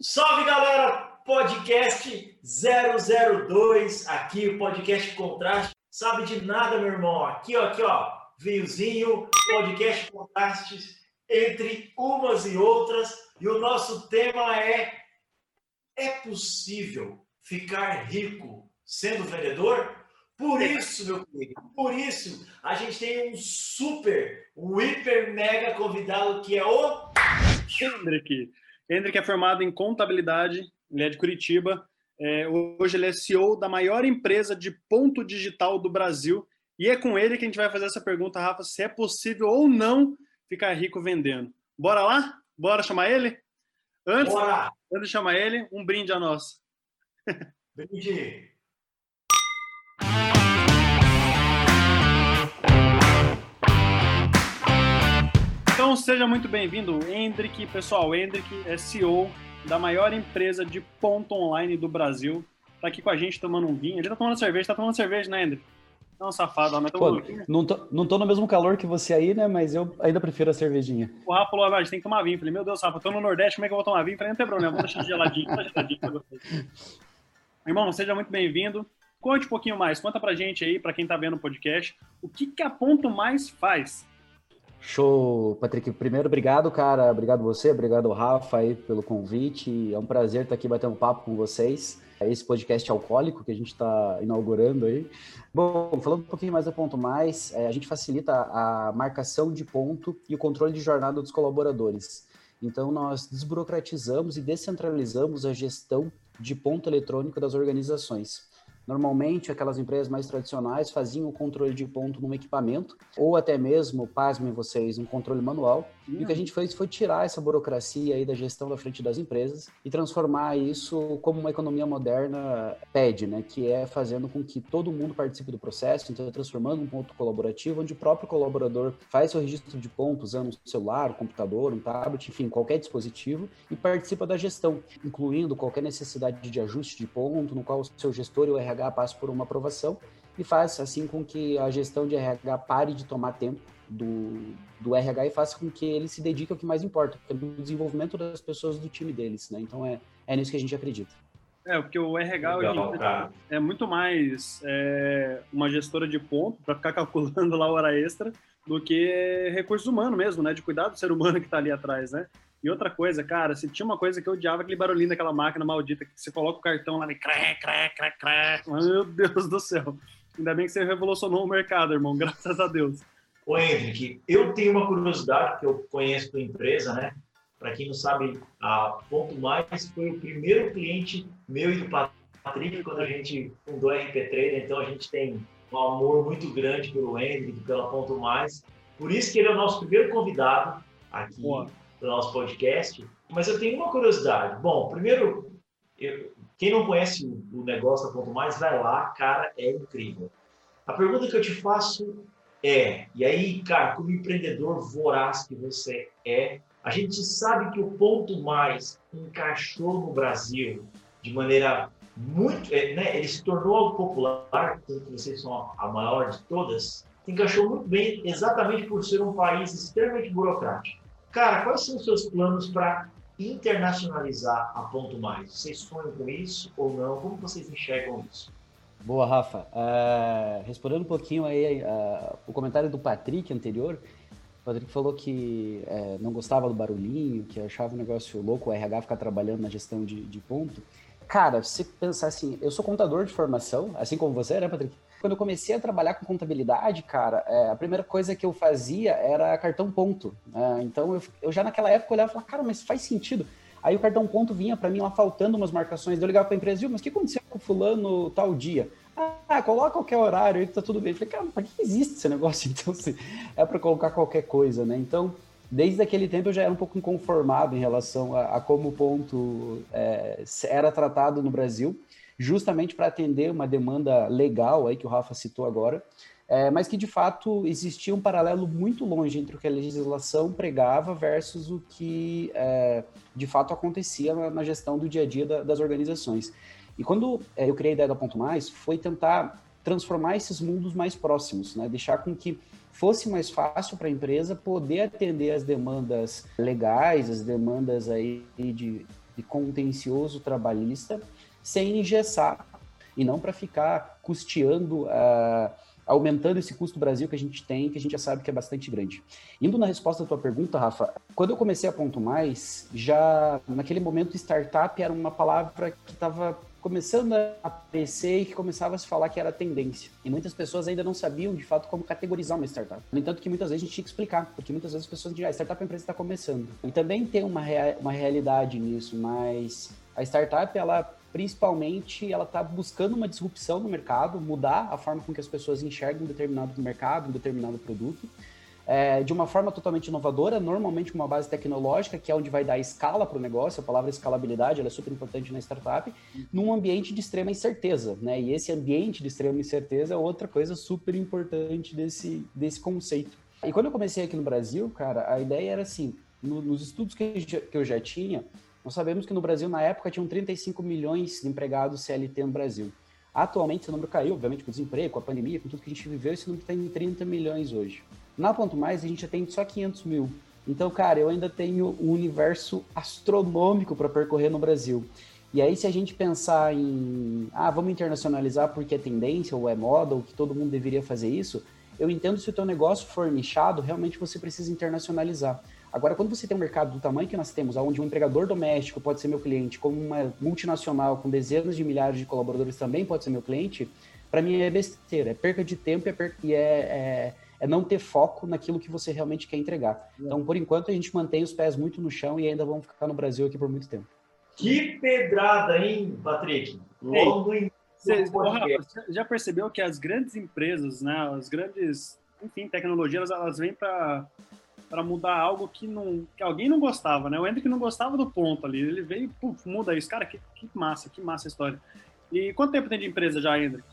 Salve galera, podcast 002, aqui o podcast Contraste. Sabe de nada, meu irmão? Aqui, ó, aqui, ó, vinhozinho, podcast Contrastes entre umas e outras. E o nosso tema é: é possível ficar rico sendo vendedor? Por isso, meu querido, por isso, a gente tem um super, um hiper mega convidado que é o Hendrick. Hendrick é formado em contabilidade, ele é de Curitiba. É, hoje ele é CEO da maior empresa de ponto digital do Brasil. E é com ele que a gente vai fazer essa pergunta, Rafa, se é possível ou não ficar rico vendendo. Bora lá? Bora chamar ele? Antes, Bora! antes de chamar ele, um brinde a nós. Brinde! Então seja muito bem-vindo, Hendrick. Pessoal, Hendrick é CEO da maior empresa de ponto online do Brasil. Tá aqui com a gente tomando um vinho. Ele tá tomando cerveja, tá tomando cerveja, né, Hendrick? Não, safado, mas Pô, vinho. não, tô, não tô no mesmo calor que você aí, né? Mas eu ainda prefiro a cervejinha. O Rafa falou, ah, a gente tem que tomar vinho. Eu falei, meu Deus, Rafa, eu tô no Nordeste, como é que eu vou tomar vinho? Eu falei, não tem problema, vou deixar geladinho, tá geladinho pra vocês. Irmão, seja muito bem-vindo. Conte um pouquinho mais, conta pra gente aí, pra quem tá vendo o podcast, o que que a Ponto Mais faz? Show, Patrick. Primeiro, obrigado, cara. Obrigado você, obrigado Rafa aí pelo convite. É um prazer estar aqui batendo papo com vocês. Esse podcast alcoólico que a gente está inaugurando aí. Bom, falando um pouquinho mais da Ponto Mais, é, a gente facilita a marcação de ponto e o controle de jornada dos colaboradores. Então, nós desburocratizamos e descentralizamos a gestão de ponto eletrônico das organizações. Normalmente, aquelas empresas mais tradicionais faziam o controle de ponto num equipamento, ou até mesmo, pasmem vocês, um controle manual. E o que a gente fez foi tirar essa burocracia aí da gestão da frente das empresas e transformar isso como uma economia moderna pede, né? Que é fazendo com que todo mundo participe do processo, então transformando um ponto colaborativo, onde o próprio colaborador faz seu registro de ponto usando um celular, um computador, um tablet, enfim, qualquer dispositivo, e participa da gestão, incluindo qualquer necessidade de ajuste de ponto, no qual o seu gestor e o RH passam por uma aprovação, e faz assim com que a gestão de RH pare de tomar tempo do, do RH e faça com que ele se dedique ao que mais importa, que é o desenvolvimento das pessoas do time deles, né? Então é, é nisso que a gente acredita. É, porque o RH Legal, hoje em dia cara. é muito mais é, uma gestora de ponto para ficar calculando lá a hora extra do que recurso humano mesmo, né? De cuidar do ser humano que está ali atrás, né? E outra coisa, cara, se tinha uma coisa que eu odiava, aquele barulhinho daquela máquina maldita, que você coloca o cartão lá e cré, cré, cré, cré. Meu Deus do céu. Ainda bem que você revolucionou o mercado, irmão, graças a Deus. Ô, Henrique, eu tenho uma curiosidade, que eu conheço tua empresa, né? Para quem não sabe, a Ponto Mais foi o primeiro cliente meu e do Patrick quando a gente fundou a RP Trader, então a gente tem um amor muito grande pelo Henrique, pela Ponto Mais. Por isso que ele é o nosso primeiro convidado aqui Boa. Do nosso podcast. Mas eu tenho uma curiosidade. Bom, primeiro, eu- quem não conhece o, negócio da Ponto Mais, vai lá, cara, é incrível. A pergunta que eu te faço é, e aí, cara, como empreendedor voraz que você é, a gente sabe que o ponto mais encaixou no Brasil de maneira muito, é, né, ele se tornou algo popular, tanto vocês são a maior de todas, encaixou muito bem exatamente por ser um país extremamente burocrático. Cara, quais são os seus planos para internacionalizar a Ponto Mais? Vocês sonham com isso ou não? Como vocês enxergam isso? Boa, Rafa. É, respondendo um pouquinho aí é, o comentário do Patrick anterior, o Patrick falou que é, não gostava do barulhinho, que achava um negócio louco o RH ficar trabalhando na gestão de, de ponto. Cara, se pensar assim, eu sou contador de formação, assim como você, né, Patrick? Quando eu comecei a trabalhar com contabilidade, cara, é, a primeira coisa que eu fazia era cartão ponto. né? então eu, eu já naquela época olhava e falava, cara, mas faz sentido. Aí o cartão ponto vinha para mim lá faltando umas marcações. Eu ligava para a empresa, viu, mas o que aconteceu com o fulano tal dia? Ah, coloca qualquer horário aí que tá tudo bem. Eu falei, cara, pra que existe esse negócio? Então, assim, é para colocar qualquer coisa, né? Então, desde aquele tempo eu já era um pouco inconformado em relação a, a como o ponto é, era tratado no Brasil, justamente para atender uma demanda legal aí que o Rafa citou agora, é, mas que de fato existia um paralelo muito longe entre o que a legislação pregava versus o que é, de fato acontecia na, na, gestão do dia a dia da, das organizações. E quando é, eu criei a ideia da Ponto Mais, foi tentar transformar esses mundos mais próximos, né? deixar com que fosse mais fácil para a empresa poder atender as demandas legais, as demandas aí de de contencioso trabalhista sem engessar e não para ficar custeando, uh, aumentando esse custo Brasil que a gente tem, que a gente já sabe que é bastante grande. Indo na resposta da tua pergunta, Rafa, quando eu comecei a Ponto Mais, já naquele momento startup era uma palavra que estava começando a aparecer e que começava a se falar que era tendência. E muitas pessoas ainda não sabiam, de fato, como categorizar uma startup. No entanto, que muitas vezes a gente tinha que explicar, porque muitas vezes as pessoas diziam, ah, startup a empresa está começando. E também tem uma, rea uma realidade nisso, mas a startup, ela principalmente, ela está buscando uma disrupção no mercado, mudar a forma com que as pessoas enxergam um determinado mercado, um determinado produto é, de uma forma totalmente inovadora, normalmente com uma base tecnológica, que é onde vai dar escala para o negócio, a palavra escalabilidade é super importante na startup, num ambiente de extrema incerteza, né? E esse ambiente de extrema incerteza é outra coisa super importante desse, desse conceito. E quando eu comecei aqui no Brasil, cara, a ideia era assim, no, nos estudos que eu, já, que eu já tinha, nós sabemos que no Brasil, na época, tinham 35 milhões de empregados CLT no Brasil. Atualmente, esse número caiu, obviamente, com o desemprego, com a pandemia, com tudo que a gente viveu, esse número está em 30 milhões hoje. Na Ponto Mais, a gente atende só 500 mil. Então, cara, eu ainda tenho um universo astronômico para percorrer no Brasil. E aí, se a gente pensar em, ah, vamos internacionalizar porque é tendência ou é moda, ou que todo mundo deveria fazer isso, eu entendo se o teu negócio for nichado, realmente você precisa internacionalizar. Agora, quando você tem um mercado do tamanho que nós temos, onde um empregador doméstico pode ser meu cliente, como uma multinacional com dezenas de milhares de colaboradores também pode ser meu cliente, para mim é besteira, é perca de tempo e é, perca, e é, é é não ter foco naquilo que você realmente quer entregar. Então, por enquanto, a gente mantém os pés muito no chão e ainda vamos ficar no Brasil aqui por muito tempo. Que pedrada, hein, Patrick? Logo em você já percebeu que as grandes empresas, né, as grandes, enfim, tecnologias, elas vêm para para mudar algo que não que alguém não gostava, né? O Hendrick não gostava do ponto ali, ele veio puf, muda isso, cara, que, que massa, que massa a história. E quanto tempo tem de empresa já, Hendrick?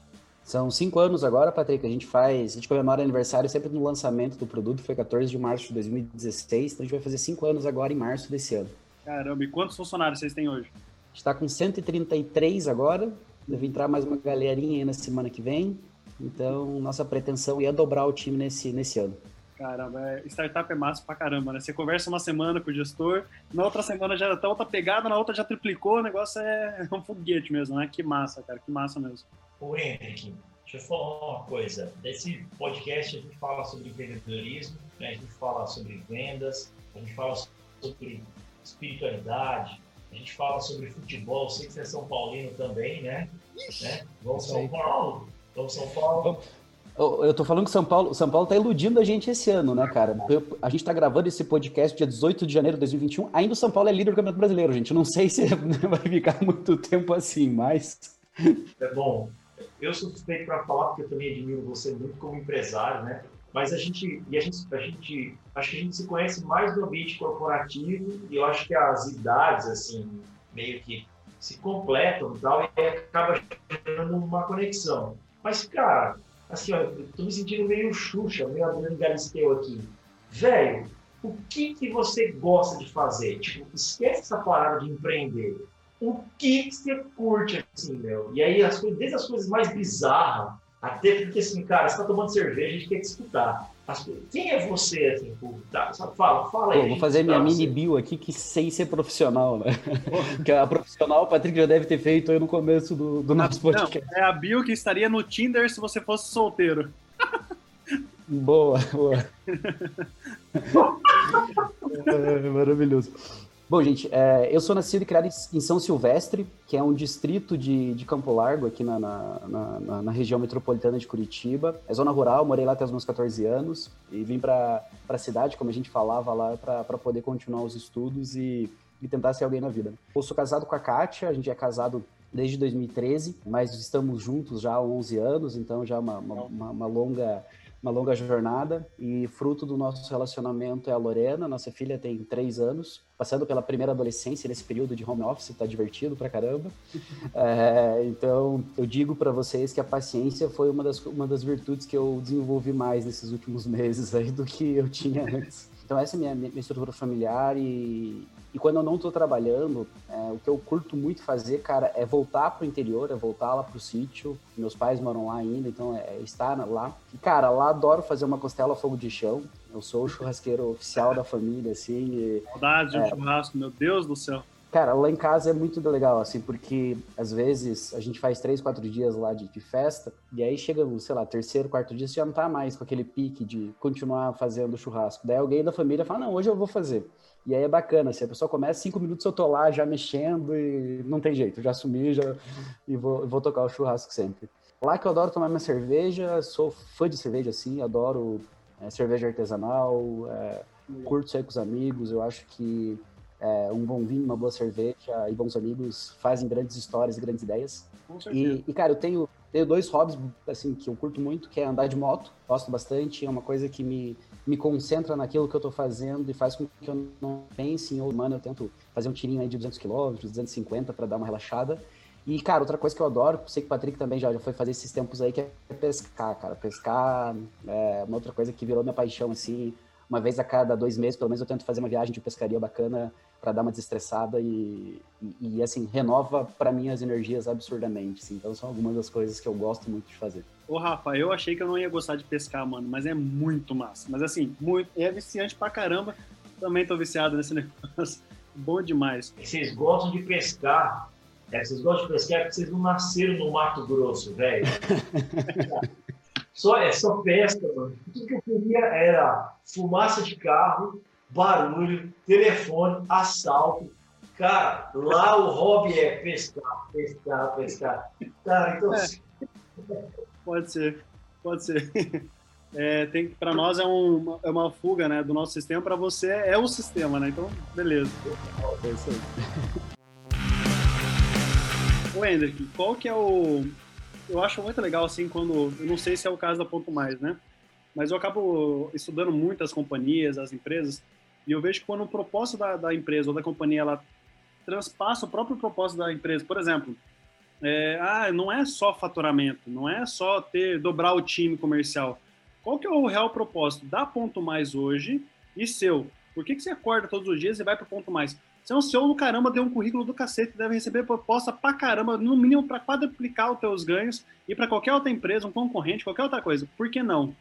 São cinco anos agora, Patrick. A gente faz, a gente comemora aniversário sempre no lançamento do produto, foi 14 de março de 2016, então a gente vai fazer cinco anos agora em março desse ano. Caramba, e quantos funcionários vocês têm hoje? A gente está com 133 agora, deve entrar mais uma galerinha aí na semana que vem, então nossa pretensão é dobrar o time nesse, nesse ano. Caramba, é, startup é massa pra caramba, né? Você conversa uma semana com o gestor, na outra semana já tá outra pegada, na outra já triplicou, o negócio é um foguete mesmo, né? Que massa, cara, que massa mesmo. Ô Henrique, deixa eu falar uma coisa. Nesse podcast a gente fala sobre empreendedorismo, né? a gente fala sobre vendas, a gente fala sobre espiritualidade, a gente fala sobre futebol, sei que você é São Paulino também, né? né? Vamos São Paulo, vamos São Paulo. Eu tô falando que São Paulo, São Paulo tá iludindo a gente esse ano, né, cara? A gente tá gravando esse podcast dia 18 de janeiro de 2021. Ainda o São Paulo é líder do Campeonato Brasileiro, gente. Não sei se vai ficar muito tempo assim, mas. É bom. Eu sou suspeito para falar, porque eu também admiro você muito como empresário, né? Mas a gente, e a gente, a gente, acho que a gente se conhece mais no ambiente corporativo e eu acho que as idades, assim, meio que se completam e tal, e acaba gerando uma conexão. Mas, cara, assim, ó, eu tô me sentindo meio Xuxa, meio Adriano Galisteu aqui. Velho, o que que você gosta de fazer? Tipo, esquece essa parada de empreender. O que que você curte, assim, meu? E aí, as coisas, desde as coisas mais bizarras, até porque, assim, cara, você tá tomando cerveja, a gente quer te escutar. As, quem é você, assim, pô, tá, fala, fala aí. Pô, vou fazer minha mini bio aqui, que sem ser profissional, né? que a profissional o Patrick já deve ter feito aí no começo do, do nosso podcast. Não, é a bio que estaria no Tinder se você fosse solteiro. boa, boa. é, maravilhoso. Bom, gente, é, eu sou nascido e criado em São Silvestre, que é um distrito de, de Campo Largo, aqui na, na, na, na, região metropolitana de Curitiba. É zona rural, morei lá até os meus 14 anos e vim para a cidade, como a gente falava lá, para poder continuar os estudos e, e tentar ser alguém na vida. Eu sou casado com a Kátia, a gente é casado desde 2013, mas estamos juntos já há 11 anos, então já uma, uma, uma, uma longa uma longa jornada e fruto do nosso relacionamento é a Lorena, nossa filha tem três anos, passando pela primeira adolescência nesse período de home office, tá divertido pra caramba. É, então, eu digo para vocês que a paciência foi uma das, uma das virtudes que eu desenvolvi mais nesses últimos meses aí do que eu tinha antes. Então, essa é a minha, minha estrutura familiar e, e quando eu não estou trabalhando, é, o que eu curto muito fazer, cara, é voltar pro interior, é voltar lá pro sítio. Meus pais moram lá ainda, então é, é estar lá. E, cara, lá adoro fazer uma costela a fogo de chão. Eu sou o churrasqueiro oficial da família, assim. E, Saudade de um é, churrasco, meu Deus do céu. Cara, lá em casa é muito legal, assim, porque às vezes a gente faz três, quatro dias lá de, de festa, e aí chega, sei lá, terceiro, quarto dia, você já não tá mais com aquele pique de continuar fazendo churrasco. Daí alguém da família fala, não, hoje eu vou fazer. E aí é bacana, assim, a pessoa começa, cinco minutos eu tô lá já mexendo e não tem jeito, já assumi já, e vou, vou tocar o churrasco sempre. Lá que eu adoro tomar minha cerveja, sou fã de cerveja, assim, adoro é, cerveja artesanal, é, curto sair com os amigos, eu acho que é, um bom vinho, uma boa cerveja e bons amigos fazem grandes histórias e grandes ideias. E, e, cara, eu tenho, tenho dois hobbies, assim, que eu curto muito, que é andar de moto, gosto bastante, é uma coisa que me, me concentra naquilo que eu tô fazendo e faz com que eu não pense em, oh, mano, eu tento fazer um tirinho aí de 200 km, 250 para dar uma relaxada. E, cara, outra coisa que eu adoro, sei que o Patrick também já, já foi fazer esses tempos aí, que é pescar, cara. Pescar é uma outra coisa que virou minha paixão, assim. Uma vez a cada dois meses, pelo menos, eu tento fazer uma viagem de pescaria bacana para dar uma desestressada e, e, e assim, renova para mim as energias absurdamente. Assim. Então, são algumas das coisas que eu gosto muito de fazer. Ô, Rafa, eu achei que eu não ia gostar de pescar, mano, mas é muito massa. Mas, assim, muito, é viciante pra caramba. Também tô viciado nesse negócio. Bom demais. Vocês gostam de pescar, é, vocês gostam de pescar porque vocês não nasceram no Mato Grosso, velho. só, é só pesca, mano. Tudo que eu queria era fumaça de carro, barulho, telefone, assalto. Cara, lá o hobby é pescar, pescar, pescar. Cara, então. É. Pode ser, pode ser. É, tem para nós é, um, é uma fuga né, do nosso sistema, para você é o sistema, né? Então, beleza. É isso aí. Hendrick, qual que é o... Eu acho muito legal, assim, quando... Eu não sei se é o caso da Ponto Mais, né? Mas eu acabo estudando muito as companhias, as empresas, e eu vejo que quando o propósito da, da empresa ou da companhia, ela transpassa o próprio propósito da empresa. Por exemplo, é, ah, não é só faturamento, não é só ter dobrar o time comercial. Qual que é o real propósito da Ponto Mais hoje e seu? Por que, que você acorda todos os dias e vai para Ponto Mais? Você é um CEO do caramba, deu um currículo do cacete, deve receber proposta pra caramba, no mínimo para quadruplicar os teus ganhos e para qualquer outra empresa, um concorrente, qualquer outra coisa. Por que não?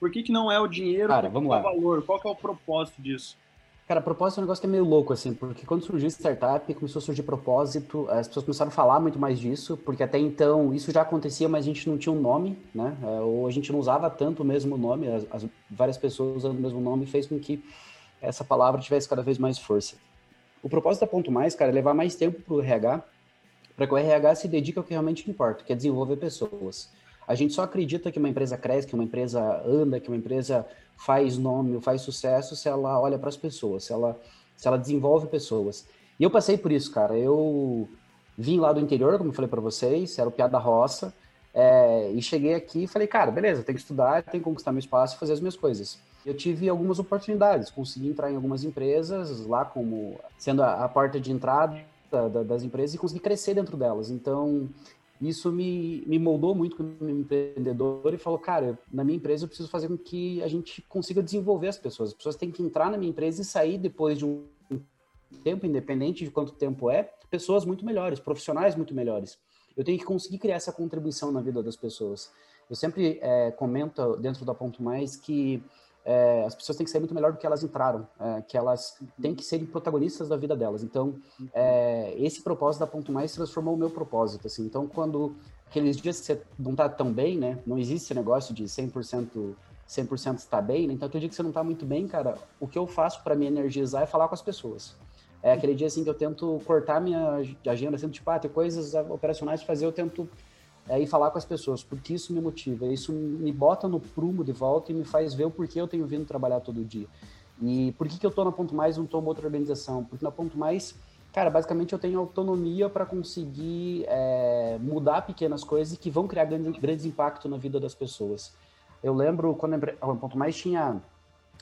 Por que, que não é o dinheiro? Cara, vamos lá. o valor? Qual que é o propósito disso? Cara, propósito é um negócio que é meio louco, assim, porque quando surgiu startup, começou a surgir propósito, as pessoas começaram a falar muito mais disso, porque até então isso já acontecia, mas a gente não tinha um nome, né? É, ou a gente não usava tanto o mesmo nome, as, as várias pessoas usando o mesmo nome fez com que essa palavra tivesse cada vez mais força. O propósito da Ponto Mais, cara, é levar mais tempo para o RH, para que o RH se dedique ao que realmente importa, que é desenvolver pessoas. A gente só acredita que uma empresa cresce, que uma empresa anda, que uma empresa faz nome, faz sucesso, se ela olha para as pessoas, se ela, se ela desenvolve pessoas. E eu passei por isso, cara. Eu vim lá do interior, como eu falei para vocês, era o piada da roça, é, e cheguei aqui e falei, cara, beleza, tem que estudar, tem que conquistar meu espaço e fazer as minhas coisas eu tive algumas oportunidades, consegui entrar em algumas empresas lá como sendo a, a porta de entrada da, das empresas e consegui crescer dentro delas. Então, isso me, me moldou muito como empreendedor e falou, cara, na minha empresa eu preciso fazer com que a gente consiga desenvolver as pessoas. As pessoas têm que entrar na minha empresa e sair depois de um tempo, independente de quanto tempo é, pessoas muito melhores, profissionais muito melhores. Eu tenho que conseguir criar essa contribuição na vida das pessoas. Eu sempre é, comento dentro da Ponto Mais que é, as pessoas têm que ser muito melhor do que elas entraram, é, que elas têm que serem protagonistas da vida delas. Então, é, esse propósito da Ponto Mais transformou o meu propósito. Assim. Então, quando aqueles dias que você não está tão bem, né? Não existe esse negócio de 100%, 100% estar bem, né? Então, todo dia que você não está muito bem, cara, o que eu faço para me energizar é falar com as pessoas. É aquele dia assim que eu tento cortar minha agenda, assim, tipo, ah, tem coisas operacionais para fazer, eu tento é ir falar com as pessoas, porque isso me motiva, isso me bota no prumo de volta e me faz ver o porquê eu tenho vindo trabalhar todo dia. E por que, que eu tô na Ponto Mais e não tô em outra organização? Porque na Ponto Mais, cara, basicamente eu tenho autonomia para conseguir é, mudar pequenas coisas que vão criar grandes, impactos na vida das pessoas. Eu lembro quando a Ponto Mais tinha,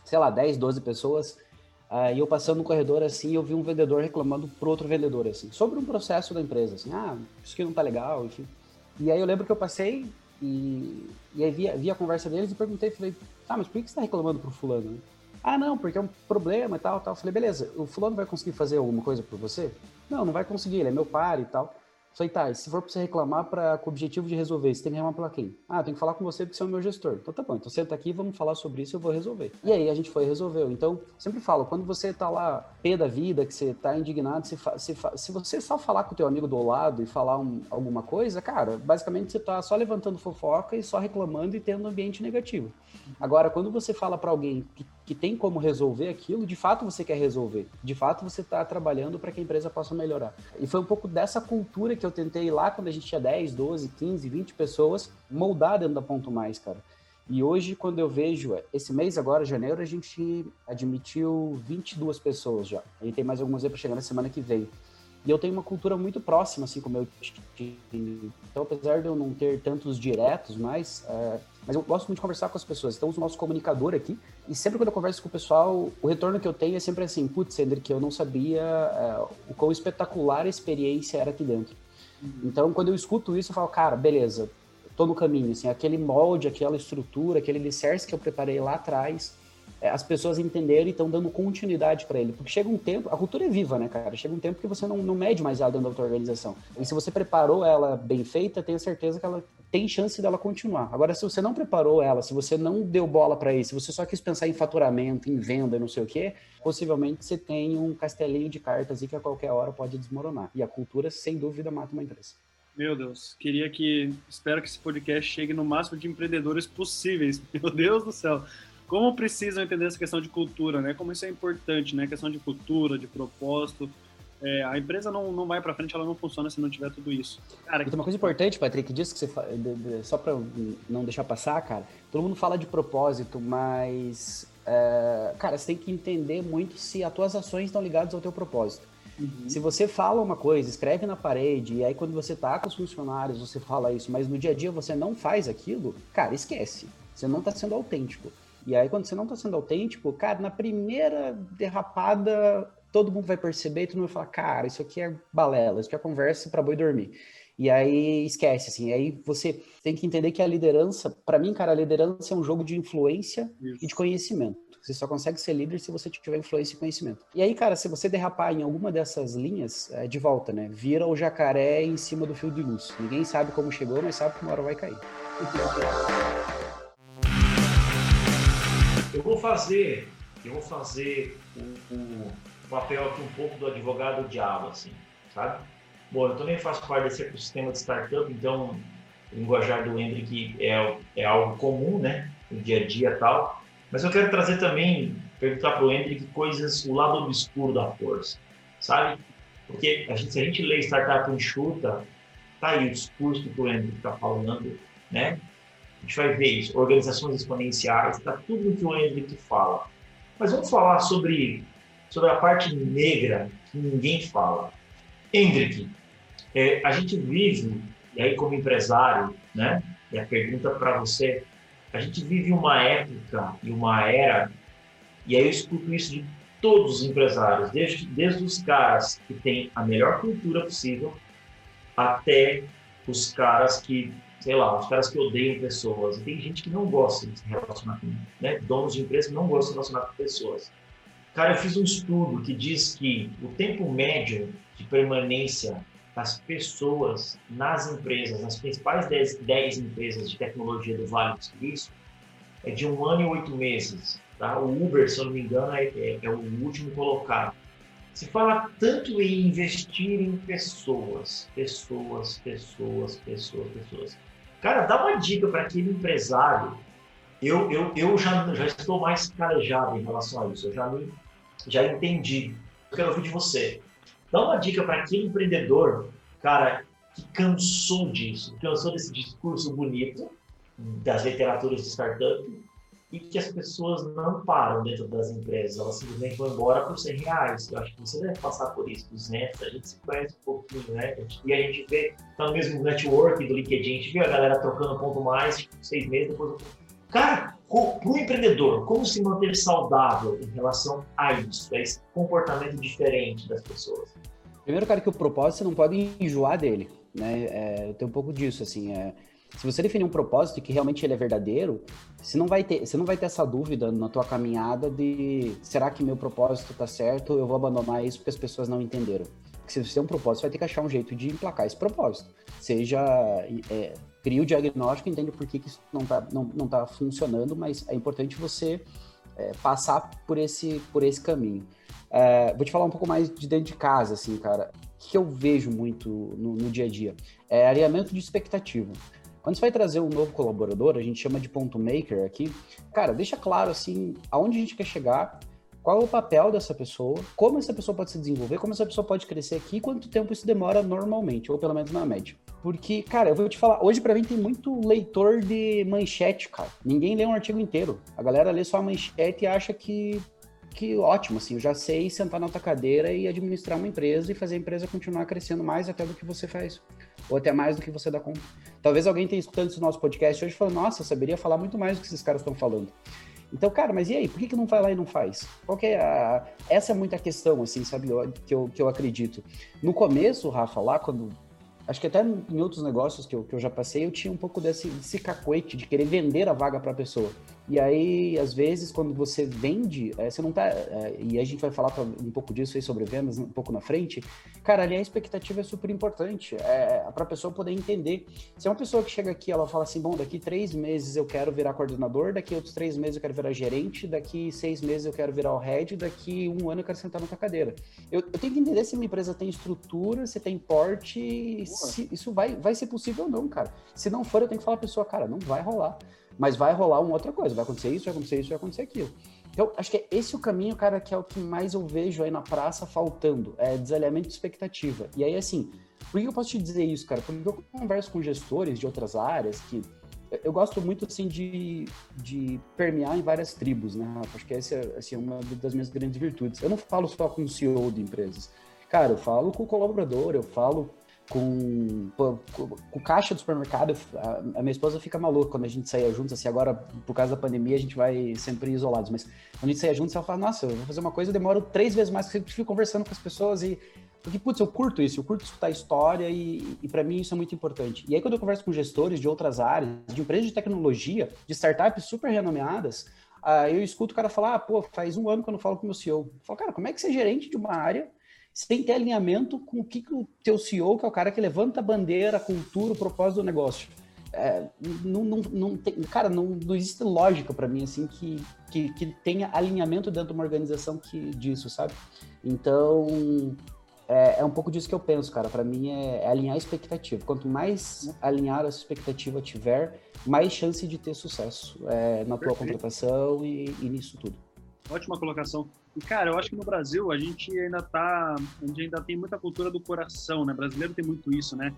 sei lá, 10, 12 pessoas, Aí eu passando no corredor assim, eu vi um vendedor reclamando pro outro vendedor assim, sobre um processo da empresa, assim, ah, isso aqui não tá legal, enfim. E aí eu lembro que eu passei e, e aí vi, vi a conversa deles e perguntei, falei, tá, mas por que você tá reclamando pro fulano? Ah, não, porque é um problema e tal, tal. falei, beleza, o fulano vai conseguir fazer alguma coisa por você? Não, não vai conseguir, ele é meu par e tal. Falei, tá, se for pra você reclamar pra, com o objetivo de resolver, você tem que reclamar pra quem? Ah, tem que falar com você porque você é o meu gestor. Então tá bom, então senta aqui, vamos falar sobre isso, eu vou resolver. E aí a gente foi e resolveu. Então, sempre falo, quando você tá lá, pé da vida, que você tá indignado, se, se, se você só falar com o teu amigo do lado e falar um, alguma coisa, cara, basicamente você tá só levantando fofoca e só reclamando e tendo um ambiente negativo. Agora, quando você fala para alguém que, que tem como resolver aquilo, de fato você quer resolver. De fato você está trabalhando para que a empresa possa melhorar. E foi um pouco dessa cultura que eu tentei lá quando a gente tinha 10, 12, 15, 20 pessoas, moldar dentro da Ponto Mais, cara. E hoje, quando eu vejo, esse mês agora, janeiro, a gente admitiu 22 pessoas já. E tem mais algumas aí para chegar na semana que vem. E eu tenho uma cultura muito próxima, assim, com o meu time. Então, apesar de eu não ter tantos diretos mais, é, mas eu gosto muito de conversar com as pessoas. Então, o nosso comunicador aqui, e sempre quando eu converso com o pessoal, o retorno que eu tenho é sempre assim, putz, que eu não sabia é, o quão espetacular a experiência era aqui dentro. Uhum. Então, quando eu escuto isso, eu falo, cara, beleza, tô no caminho, assim, aquele molde, aquela estrutura, aquele alicerce que eu preparei lá atrás, as pessoas entenderam e estão dando continuidade para ele. Porque chega um tempo, a cultura é viva, né, cara? Chega um tempo que você não, não mede mais ela dentro da tua organização. E se você preparou ela bem feita, tenho certeza que ela tem chance dela continuar. Agora, se você não preparou ela, se você não deu bola para isso, se você só quis pensar em faturamento, em venda, não sei o quê, possivelmente você tem um castelinho de cartas aí que a qualquer hora pode desmoronar. E a cultura, sem dúvida, mata uma empresa. Meu Deus, queria que. Espero que esse podcast chegue no máximo de empreendedores possíveis. Meu Deus do céu como precisam entender essa questão de cultura, né? Como isso é importante, né? Questão de cultura, de propósito. É, a empresa não, não vai para frente, ela não funciona se não tiver tudo isso. Cara, tem uma coisa importante, Patrick, disso que você fala, só para não deixar passar, cara. Todo mundo fala de propósito, mas é, cara, você tem que entender muito se as tuas ações estão ligadas ao teu propósito. Uhum. Se você fala uma coisa, escreve na parede, e aí quando você tá com os funcionários, você fala isso, mas no dia a dia você não faz aquilo, cara, esquece. Você não está sendo autêntico. E aí, quando você não está sendo autêntico, cara, na primeira derrapada, todo mundo vai perceber e todo mundo vai falar, cara, isso aqui é balela, isso aqui é conversa para boi dormir. E aí esquece, assim. E aí você tem que entender que a liderança, para mim, cara, a liderança é um jogo de influência isso. e de conhecimento. Você só consegue ser líder se você tiver influência e conhecimento. E aí, cara, se você derrapar em alguma dessas linhas, é de volta, né? Vira o jacaré em cima do fio de luz. Ninguém sabe como chegou, mas sabe que uma hora vai cair. Eu vou fazer, eu vou fazer o, o papel aqui um pouco do advogado diabo, assim, sabe? Bom, eu também faço parte desse ecossistema de startup, então o linguajar do Hendrick é, é algo comum, né? No dia a dia e tal. Mas eu quero trazer também, perguntar para o Hendrick coisas, o lado obscuro da força, sabe? Porque a gente, se a gente lê startup enxuta, tá aí o discurso que o Hendrick está falando, né? A gente vai ver isso, organizações exponenciais, está tudo no que o Hendrick fala. Mas vamos falar sobre, sobre a parte negra que ninguém fala. Hendrick, é, a gente vive, e aí como empresário, né? E a pergunta para você, a gente vive uma época e uma era, e aí eu escuto isso de todos os empresários, desde, desde os caras que têm a melhor cultura possível, até os caras que sei lá, os caras que odeiam pessoas. E tem gente que não gosta de se relacionar com, né? Donos de empresas não gostam de se relacionar com pessoas. Cara, eu fiz um estudo que diz que o tempo médio de permanência das pessoas nas empresas, nas principais 10, 10 empresas de tecnologia do Vale do Silício, é de um ano e oito meses. Tá? O Uber, se eu não me engano, é, é, é o último colocado. Se fala tanto em investir em pessoas, pessoas, pessoas, pessoas, pessoas. Cara, dá uma dica para aquele empresário. Eu, eu, eu já, já estou mais calejado em relação a isso. Eu já, me, já entendi. Eu quero ouvir de você. Dá uma dica para aquele empreendedor, cara, que cansou disso, cansou desse discurso bonito das literaturas de startup e que as pessoas não param dentro das empresas, elas simplesmente vão embora por 100 reais. Eu acho que você deve passar por isso, dos netos, a gente se conhece um pouquinho, né? E a gente vê, tá no mesmo network do LinkedIn, a gente vê a galera trocando ponto mais, tipo, seis meses depois. Cara, para o empreendedor, como se manter saudável em relação a isso, a esse comportamento diferente das pessoas? Primeiro, cara, que o propósito você não pode enjoar dele, né? É, tem um pouco disso, assim, é se você definir um propósito que realmente ele é verdadeiro, você não vai ter, você não vai ter essa dúvida na tua caminhada de será que meu propósito está certo? Eu vou abandonar isso porque as pessoas não entenderam. Porque se você tem um propósito, vai ter que achar um jeito de emplacar esse propósito. Seja é, cria o diagnóstico, entende por que, que isso não está não, não tá funcionando, mas é importante você é, passar por esse, por esse caminho. É, vou te falar um pouco mais de dentro de casa, assim, cara. O que eu vejo muito no, no dia a dia é alinhamento de expectativa. Quando você vai trazer um novo colaborador, a gente chama de ponto maker aqui, cara, deixa claro assim aonde a gente quer chegar, qual é o papel dessa pessoa, como essa pessoa pode se desenvolver, como essa pessoa pode crescer aqui, quanto tempo isso demora normalmente, ou pelo menos na média. Porque, cara, eu vou te falar, hoje para mim tem muito leitor de manchete, cara. Ninguém lê um artigo inteiro. A galera lê só a manchete e acha que que ótimo, assim, eu já sei sentar na tua cadeira e administrar uma empresa e fazer a empresa continuar crescendo mais até do que você faz, ou até mais do que você dá conta. Talvez alguém tenha escutando esse nosso podcast hoje e falando, nossa, eu saberia falar muito mais do que esses caras estão falando. Então, cara, mas e aí? Por que, que não vai lá e não faz? Qual é a... Essa é muita questão, assim, sabe, que eu, que eu acredito. No começo, Rafa, lá quando acho que até em outros negócios que eu, que eu já passei, eu tinha um pouco desse, desse cacoete de querer vender a vaga para a pessoa. E aí, às vezes, quando você vende, é, você não tá. É, e a gente vai falar um pouco disso aí sobre vendas um pouco na frente. Cara, ali a expectativa é super importante. É, para a pessoa poder entender. Se é uma pessoa que chega aqui, ela fala assim: bom, daqui três meses eu quero virar coordenador, daqui outros três meses eu quero virar gerente, daqui seis meses eu quero virar o head, daqui um ano eu quero sentar na tua cadeira. Eu, eu tenho que entender se minha empresa tem estrutura, se tem porte, se isso vai, vai ser possível ou não, cara. Se não for, eu tenho que falar pra pessoa, cara, não vai rolar. Mas vai rolar uma outra coisa, vai acontecer isso, vai acontecer isso, vai acontecer aquilo. Então, acho que é esse o caminho, cara, que é o que mais eu vejo aí na praça faltando, é desalinhamento de expectativa. E aí, assim, por que eu posso te dizer isso, cara? Porque eu converso com gestores de outras áreas que eu gosto muito, assim, de, de permear em várias tribos, né, Acho que essa é, assim, uma das minhas grandes virtudes. Eu não falo só com o CEO de empresas. Cara, eu falo com o colaborador, eu falo com, com, com, caixa do supermercado, a, a, minha esposa fica maluca quando a gente saia juntos, assim, agora, por causa da pandemia, a gente vai sempre isolados, mas quando a gente saia juntos, ela fala, nossa, eu vou fazer uma coisa, eu demoro três vezes mais, porque eu fico conversando com as pessoas e... Porque, putz, eu curto isso, eu curto escutar história e, e para mim isso é muito importante. E aí, quando eu converso com gestores de outras áreas, de empresas de tecnologia, de startups super renomeadas, uh, eu escuto o cara falar, ah, pô, faz um ano que eu não falo com o meu CEO. Eu falo, cara, como é que você é gerente de uma área sem ter alinhamento com o que, que o teu CEO, que é o cara que levanta a bandeira, a cultura, o propósito do negócio. É, não, não, não tem, cara, não, não existe lógica para mim assim que, que, que, tenha alinhamento dentro de uma organização que disso, sabe? Então é, é um pouco disso que eu penso, cara. Para mim é, é, alinhar a expectativa. Quanto mais alinhar essa expectativa tiver, mais chance de ter sucesso é, na tua contratação e, e nisso tudo. Ótima colocação. E, cara, eu acho que no Brasil a gente ainda tá. A gente ainda tem muita cultura do coração, né? Brasileiro tem muito isso, né?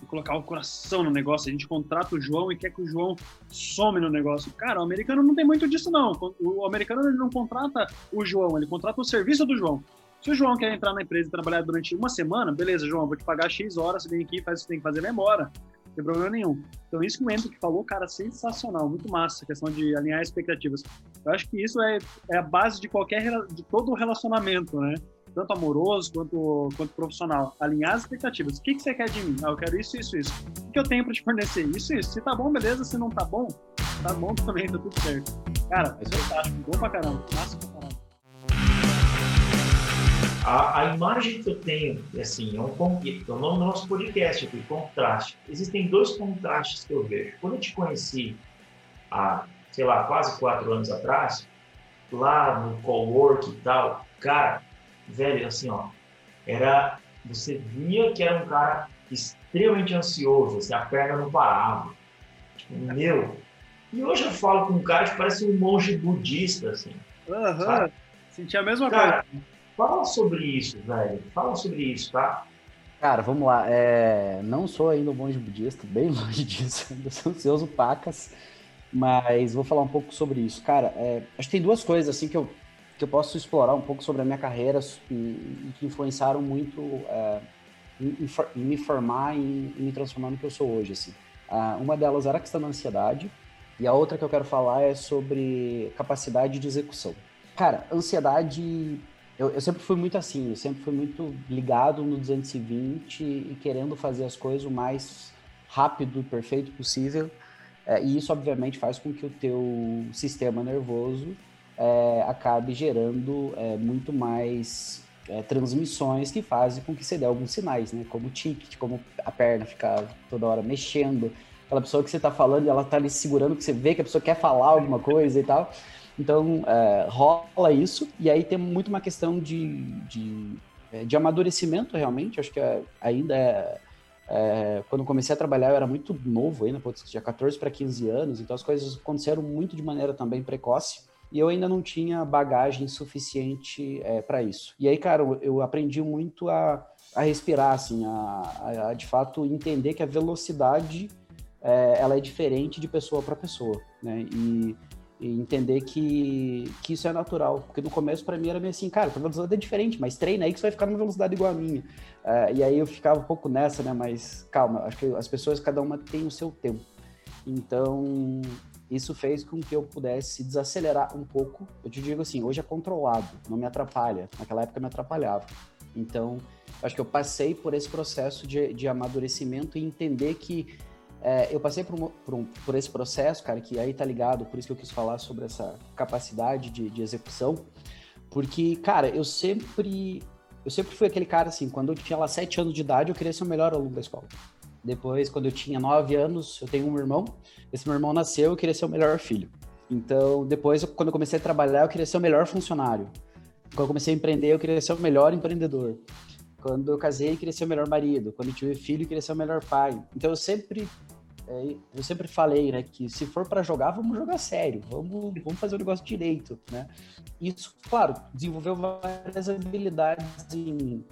De colocar o coração no negócio. A gente contrata o João e quer que o João some no negócio. Cara, o americano não tem muito disso, não. O americano ele não contrata o João, ele contrata o serviço do João. Se o João quer entrar na empresa e trabalhar durante uma semana, beleza, João, vou te pagar X horas, você vem aqui, faz o que tem que fazer, vai embora tem problema nenhum. Então, isso que o Ento que falou, cara, sensacional, muito massa, a questão de alinhar expectativas. Eu acho que isso é, é a base de qualquer, de todo relacionamento, né? Tanto amoroso quanto, quanto profissional. Alinhar as expectativas. O que, que você quer de mim? Ah, eu quero isso, isso, isso. O que eu tenho para te fornecer? Isso, isso. Se tá bom, beleza. Se não tá bom, tá bom também, tá tudo certo. Cara, é fantástico. Bom pra caramba. Massa pra caramba a, a, imagem que eu tenho, assim, é um é o nome do nosso podcast aqui, contraste. Existem dois contrastes que eu vejo. Quando eu te conheci há, sei lá, quase quatro anos atrás, lá no cowork e tal, cara, velho, assim, ó, era, você via que era um cara extremamente ansioso, assim, a perna não parava. Tipo, meu. E hoje eu falo com um cara que parece um monge budista, assim. Aham, uhum. senti a mesma cara, coisa. Fala sobre isso, velho. Fala sobre isso, tá? Cara, vamos lá. É... Não sou ainda um monge budista, bem longe disso. Ainda sou ansioso pacas. Mas vou falar um pouco sobre isso. Cara, é... acho que tem duas coisas assim que eu, que eu posso explorar um pouco sobre a minha carreira e, e que influenciaram muito é... em, em, me formar e em, me transformar no que eu sou hoje. Assim. Ah, uma delas era a questão da ansiedade. E a outra que eu quero falar é sobre capacidade de execução. Cara, ansiedade eu, eu, sempre fui muito assim, eu sempre fui muito ligado no 220 e querendo fazer as coisas o mais rápido e perfeito possível. É, e isso, obviamente, faz com que o teu sistema nervoso é, acabe gerando é, muito mais é, transmissões que fazem com que você dê alguns sinais, né? Como ticket, como a perna ficar toda hora mexendo, aquela pessoa que você está falando e ela está ali segurando, que você vê que a pessoa quer falar alguma coisa e tal. Então, é, rola isso, e aí tem muito uma questão de, de, é, de amadurecimento, realmente. Acho que é, ainda é, é, Quando comecei a trabalhar, eu era muito novo ainda, tinha 14 para 15 anos, então as coisas aconteceram muito de maneira também precoce e eu ainda não tinha bagagem suficiente é, para isso. E aí, cara, eu aprendi muito a, a respirar, assim, a, a, a, de fato entender que a velocidade ela é diferente de pessoa para pessoa, né? E, e, entender que, que isso é natural, porque no começo para mim era meio assim, cara, a velocidade é diferente, mas treina aí que você vai ficar numa velocidade igual a minha. É, e aí eu ficava um pouco nessa, né? Mas calma, acho que as pessoas cada uma tem o seu tempo. Então, isso fez com que eu pudesse desacelerar um pouco. Eu te digo assim, hoje é controlado, não me atrapalha. Naquela época me atrapalhava. Então, acho que eu passei por esse processo de, de amadurecimento e entender que é, eu passei por, um, por, um, por, esse processo, cara, que aí tá ligado, por isso que eu quis falar sobre essa capacidade de, de execução, porque, cara, eu sempre, eu sempre fui aquele cara assim, quando eu tinha lá sete anos de idade, eu queria ser o melhor aluno da escola. Depois, quando eu tinha nove anos, eu tenho um irmão. Esse meu irmão nasceu, eu queria ser o melhor filho. Então, depois, quando eu comecei a trabalhar, eu queria ser o melhor funcionário. Quando eu comecei a empreender, eu queria ser o melhor empreendedor. Quando eu casei, queria ser o melhor marido. Quando tive filho, queria ser o melhor pai. Então, eu sempre é, eu sempre falei, né, que se for para jogar, vamos jogar sério, vamos, vamos fazer o negócio direito, né? Isso, claro, desenvolveu várias habilidades em.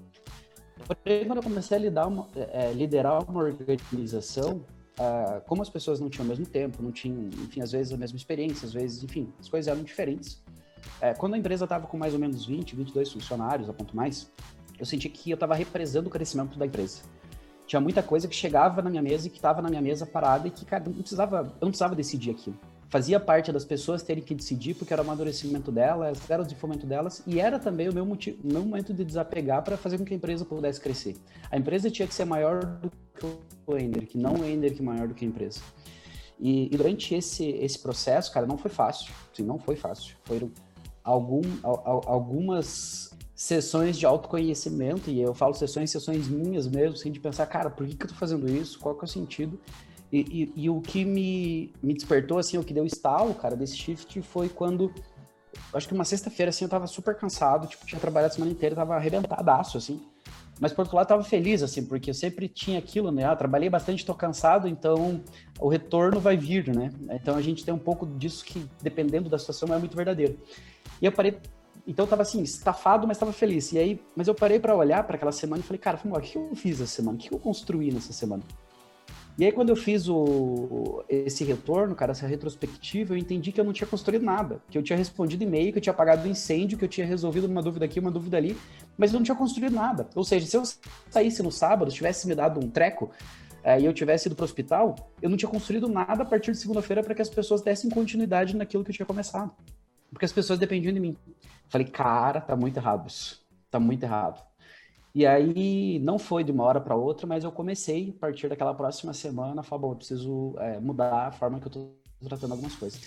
Porém, quando eu comecei a lidar uma, é, liderar uma organização, ah, como as pessoas não tinham o mesmo tempo, não tinham, enfim, às vezes a mesma experiência, às vezes, enfim, as coisas eram diferentes. É, quando a empresa estava com mais ou menos 20, 22 funcionários, a ponto mais, eu senti que eu estava represando o crescimento da empresa. Tinha muita coisa que chegava na minha mesa e que estava na minha mesa parada e que, cara, não precisava, eu não precisava decidir aquilo fazia parte das pessoas terem que decidir porque era o amadurecimento delas, era o desenvolvimento delas e era também o meu, motivo, meu momento de desapegar para fazer com que a empresa pudesse crescer. A empresa tinha que ser maior do que o Ender, que não o Ender que maior do que a empresa. E, e, durante esse, esse processo, cara, não foi fácil. Sim, não foi fácil. Foram algum, algumas sessões de autoconhecimento, e eu falo sessões, sessões minhas mesmo, assim, de pensar, cara, por que, que eu tô fazendo isso? Qual que é o sentido? E, e, e, o que me, me despertou, assim, o que deu estalo, cara, desse shift foi quando. Acho que uma sexta-feira, assim, eu tava super cansado, tipo, tinha trabalhado a semana inteira, tava arrebentadaço, assim. Mas por outro lado, tava feliz, assim, porque eu sempre tinha aquilo, né? Ah, trabalhei bastante, tô cansado, então o retorno vai vir, né? Então a gente tem um pouco disso que, dependendo da situação, é muito verdadeiro. E eu parei. Então eu tava assim, estafado, mas tava feliz. E aí, mas eu parei para olhar para aquela semana e falei, cara, o que eu fiz essa semana? O que eu construí nessa semana? E aí, quando eu fiz o, esse retorno, cara, essa retrospectiva, eu entendi que eu não tinha construído nada. Que eu tinha respondido e-mail, que eu tinha apagado o incêndio, que eu tinha resolvido uma dúvida aqui, uma dúvida ali, mas eu não tinha construído nada. Ou seja, se eu saísse no sábado, tivesse me dado um treco, é, e eu tivesse ido para o hospital, eu não tinha construído nada a partir de segunda-feira para que as pessoas dessem continuidade naquilo que eu tinha começado. Porque as pessoas dependiam de mim. Falei, cara, tá muito errado isso. Tá muito errado. E aí não foi de uma hora para outra, mas eu comecei a partir daquela próxima semana, falar, bom, eu preciso é, mudar a forma que eu estou tratando algumas coisas.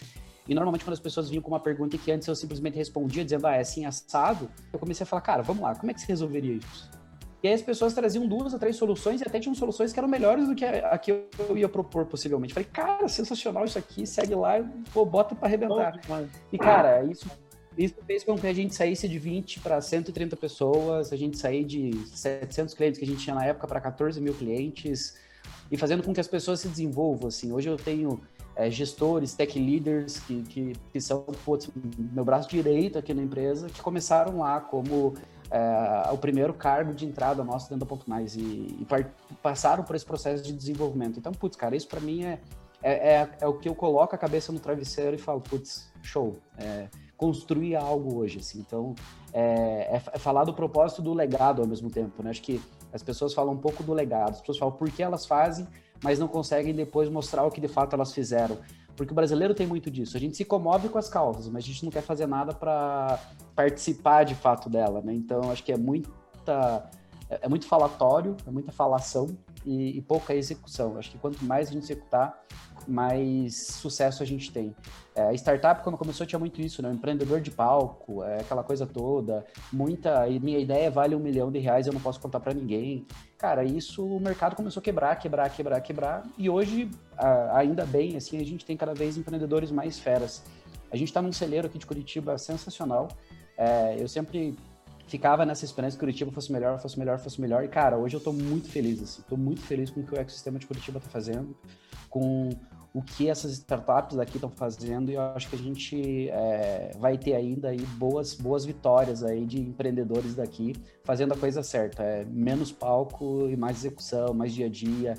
E normalmente quando as pessoas vinham com uma pergunta que antes eu simplesmente respondia dizendo, ah, é assim assado, eu comecei a falar, cara, vamos lá, como é que se resolveria isso? E aí as pessoas traziam duas ou três soluções e até tinham soluções que eram melhores do que a, a que eu ia propor possivelmente. Falei, cara, sensacional isso aqui, segue lá, pô, bota para arrebentar. E cara, isso isso fez com que a gente saísse de 20 para 130 pessoas, a gente sair de 700 clientes que a gente tinha na época para 14 mil clientes e fazendo com que as pessoas se desenvolvam. Assim, hoje eu tenho é, gestores, tech leaders que, que, que são putz, meu braço direito aqui na empresa, que começaram lá como é, o primeiro cargo de entrada nosso dentro da Mais e, e passaram por esse processo de desenvolvimento. Então, putz, cara, isso para mim é, é, é, é, o que eu coloco a cabeça no travesseiro e falo, putz, show. É, construir algo hoje, assim. Então, é, é, é, falar do propósito do legado ao mesmo tempo, né? Acho que as pessoas falam um pouco do legado, as pessoas falam por que elas fazem, mas não conseguem depois mostrar o que de fato elas fizeram. Porque o brasileiro tem muito disso. A gente se comove com as causas, mas a gente não quer fazer nada para participar de fato dela, né? Então, acho que é muita é, é muito falatório, é muita falação e, e pouca execução. Acho que quanto mais a gente executar, mais sucesso a gente tem. É, a startup, quando começou, tinha muito isso, né? Empreendedor de palco, é, aquela coisa toda. Muita. Minha ideia vale um milhão de reais, eu não posso contar para ninguém. Cara, isso o mercado começou a quebrar, quebrar, quebrar, quebrar. E hoje, ainda bem, assim, a gente tem cada vez empreendedores mais feras. A gente está num celeiro aqui de Curitiba sensacional. É, eu sempre ficava nessa esperança que Curitiba fosse melhor, fosse melhor, fosse melhor. E, cara, hoje eu estou muito feliz, assim. Tô muito feliz com o que o ecossistema de Curitiba está fazendo, com o que essas startups daqui estão fazendo e eu acho que a gente é, vai ter ainda aí boas, boas vitórias aí de empreendedores daqui fazendo a coisa certa, é menos palco e mais execução, mais dia a dia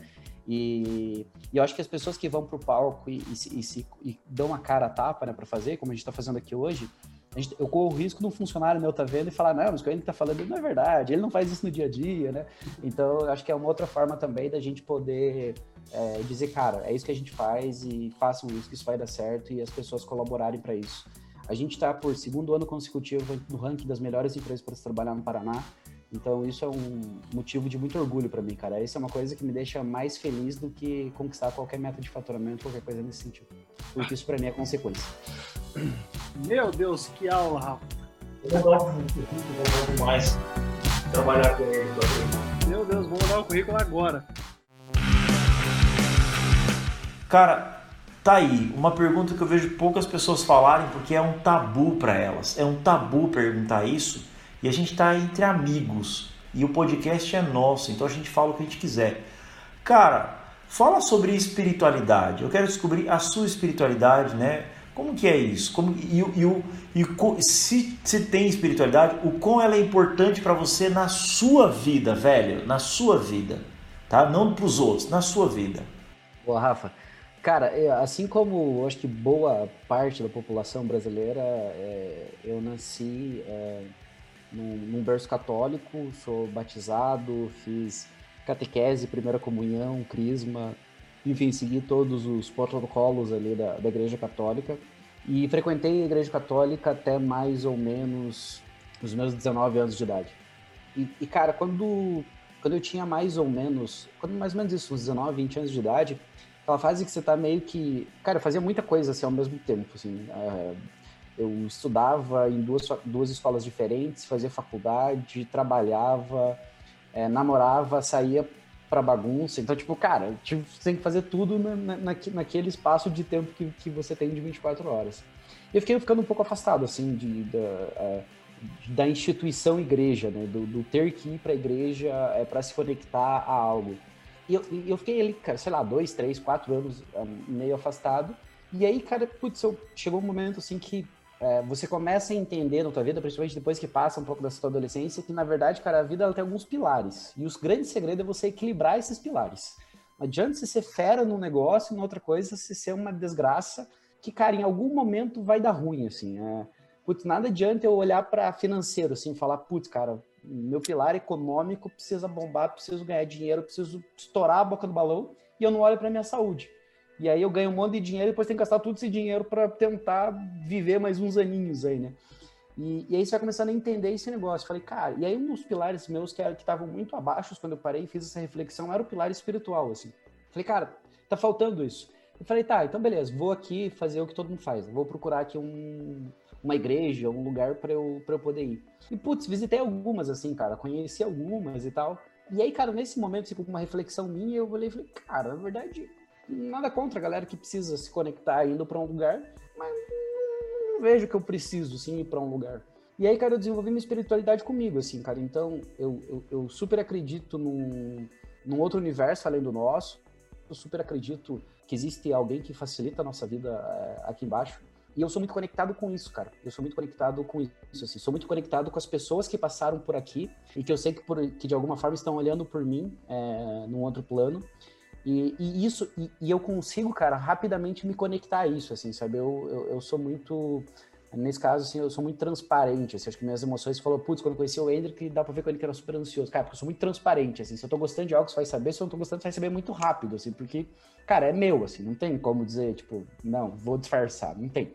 e, e eu acho que as pessoas que vão para o palco e, e, e, e, dão a cara a tapa né, para fazer, como a gente está fazendo aqui hoje, gente, eu corro o risco de um funcionário meu tá vendo e falar, não, mas o que ele tá falando não é verdade, ele não faz isso no dia a dia, né? Então, acho que é uma outra forma também da gente poder é, dizer, cara, é isso que a gente faz e façam isso, que isso vai dar certo e as pessoas colaborarem para isso. A gente está por segundo ano consecutivo no ranking das melhores empresas para se trabalhar no Paraná. Então isso é um motivo de muito orgulho para mim, cara. Isso é uma coisa que me deixa mais feliz do que conquistar qualquer meta de faturamento, qualquer coisa nesse sentido. Porque isso para mim é consequência. Meu Deus, que aula, Rafa. Eu currículo, mais trabalhar com ele. Meu Deus, vou mandar o currículo agora. Cara, tá aí uma pergunta que eu vejo poucas pessoas falarem porque é um tabu para elas. É um tabu perguntar isso e a gente tá entre amigos e o podcast é nosso, então a gente fala o que a gente quiser. Cara, fala sobre espiritualidade. Eu quero descobrir a sua espiritualidade, né? Como que é isso? Como, e, e, e, se, se tem espiritualidade, o quão ela é importante para você na sua vida, velho, na sua vida, tá? Não para os outros, na sua vida. Boa, Rafa. Cara, assim como acho que boa parte da população brasileira, é, eu nasci é, num, num, berço católico, sou batizado, fiz catequese, primeira comunhão, crisma, enfim, segui todos os protocolos ali da, da Igreja Católica e frequentei a Igreja Católica até mais ou menos os meus 19 anos de idade. E, e cara, quando, quando eu tinha mais ou menos, quando mais ou menos isso, uns 19, 20 anos de idade, aquela fase que você tá meio que. Cara, eu fazia muita coisa assim ao mesmo tempo. Assim, é, eu estudava em duas, duas escolas diferentes, fazia faculdade, trabalhava, é, namorava, saía pra bagunça. Então, tipo, cara, tipo, você tem que fazer tudo na, na, naquele espaço de tempo que, que você tem de 24 horas. E eu fiquei ficando um pouco afastado, assim, de, da, é, da instituição igreja, né? Do, do ter que ir pra igreja é, para se conectar a algo. E eu, eu fiquei ali, cara, sei lá, dois, três, quatro anos ah, meio afastado. E aí, cara, putz, eu, chegou um momento assim que é, você começa a entender na tua vida, principalmente depois que passa um pouco dessa tua adolescência, que na verdade, cara, a vida ela tem alguns pilares. E o grande segredo é você equilibrar esses pilares. Não adianta você ser fera num negócio e na outra coisa você ser uma desgraça que, cara, em algum momento vai dar ruim, assim. É, putz, nada adianta eu olhar para financeiro, assim, falar, putz, cara, meu pilar econômico precisa bombar, preciso ganhar dinheiro, preciso estourar a boca do balão e eu não olho para minha saúde. E aí eu ganho um monte de dinheiro e depois tenho que gastar todo esse dinheiro para tentar viver mais uns aninhos aí, né? E, e, aí você vai começando a entender esse negócio. Falei, cara, e aí um dos pilares meus que estavam muito abaixo quando eu parei e fiz essa reflexão era o pilar espiritual, assim. Falei, cara, tá faltando isso. Eu falei, tá, então beleza, vou aqui fazer o que todo mundo faz. Vou procurar aqui um, uma igreja, um lugar para eu, pra eu poder ir. E, putz, visitei algumas, assim, cara, conheci algumas e tal. E aí, cara, nesse momento, com uma reflexão minha, eu olhei e falei, cara, na verdade, nada contra a galera que precisa se conectar indo para um lugar, mas não vejo que eu preciso, sim, ir para um lugar. E aí, cara, eu desenvolvi minha espiritualidade comigo, assim, cara. Então, eu, eu, eu super acredito num, num outro universo além do nosso. Eu super acredito que existe alguém que facilita a nossa vida é, aqui embaixo. E eu sou muito conectado com isso, cara. Eu sou muito conectado com isso, assim. Sou muito conectado com as pessoas que passaram por aqui e que eu sei que, por, que de alguma forma estão olhando por mim é, num outro plano. E, e isso, e, e, eu consigo, cara, rapidamente me conectar a isso, assim, sabe? Eu, eu, eu, sou muito, nesse caso, assim, eu sou muito transparente, assim, acho que minhas emoções, falou, putz, quando eu conheci o Hendrick, dá pra ver com ele que era super ansioso. Cara, porque eu sou muito transparente, assim, se eu tô gostando de algo, você vai saber, se eu não tô gostando, você vai saber muito rápido, assim, porque, cara, é meu, assim, não tem como dizer, tipo, não, vou disfarçar, não tem.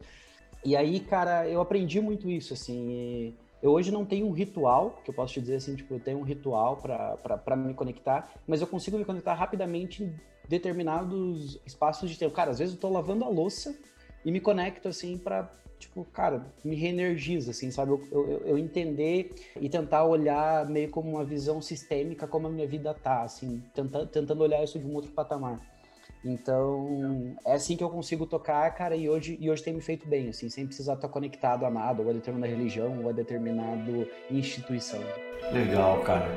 E aí, cara, eu aprendi muito isso, assim, Eu hoje não tenho um ritual, que eu posso te dizer assim, tipo, eu tenho um ritual para me conectar, mas eu consigo me conectar rapidamente em determinados espaços de tempo. Cara, às vezes eu tô lavando a louça e me conecto assim para tipo, cara, me reenergiza, assim, sabe? Eu, eu, eu, entender e tentar olhar meio como uma visão sistêmica como a minha vida tá, assim, tentando, tentando olhar isso de um outro patamar. Então, é assim que eu consigo tocar, cara, e hoje, e hoje tem me feito bem, assim, sem precisar estar conectado a nada, ou a determinada religião, ou a determinada instituição. Legal, cara.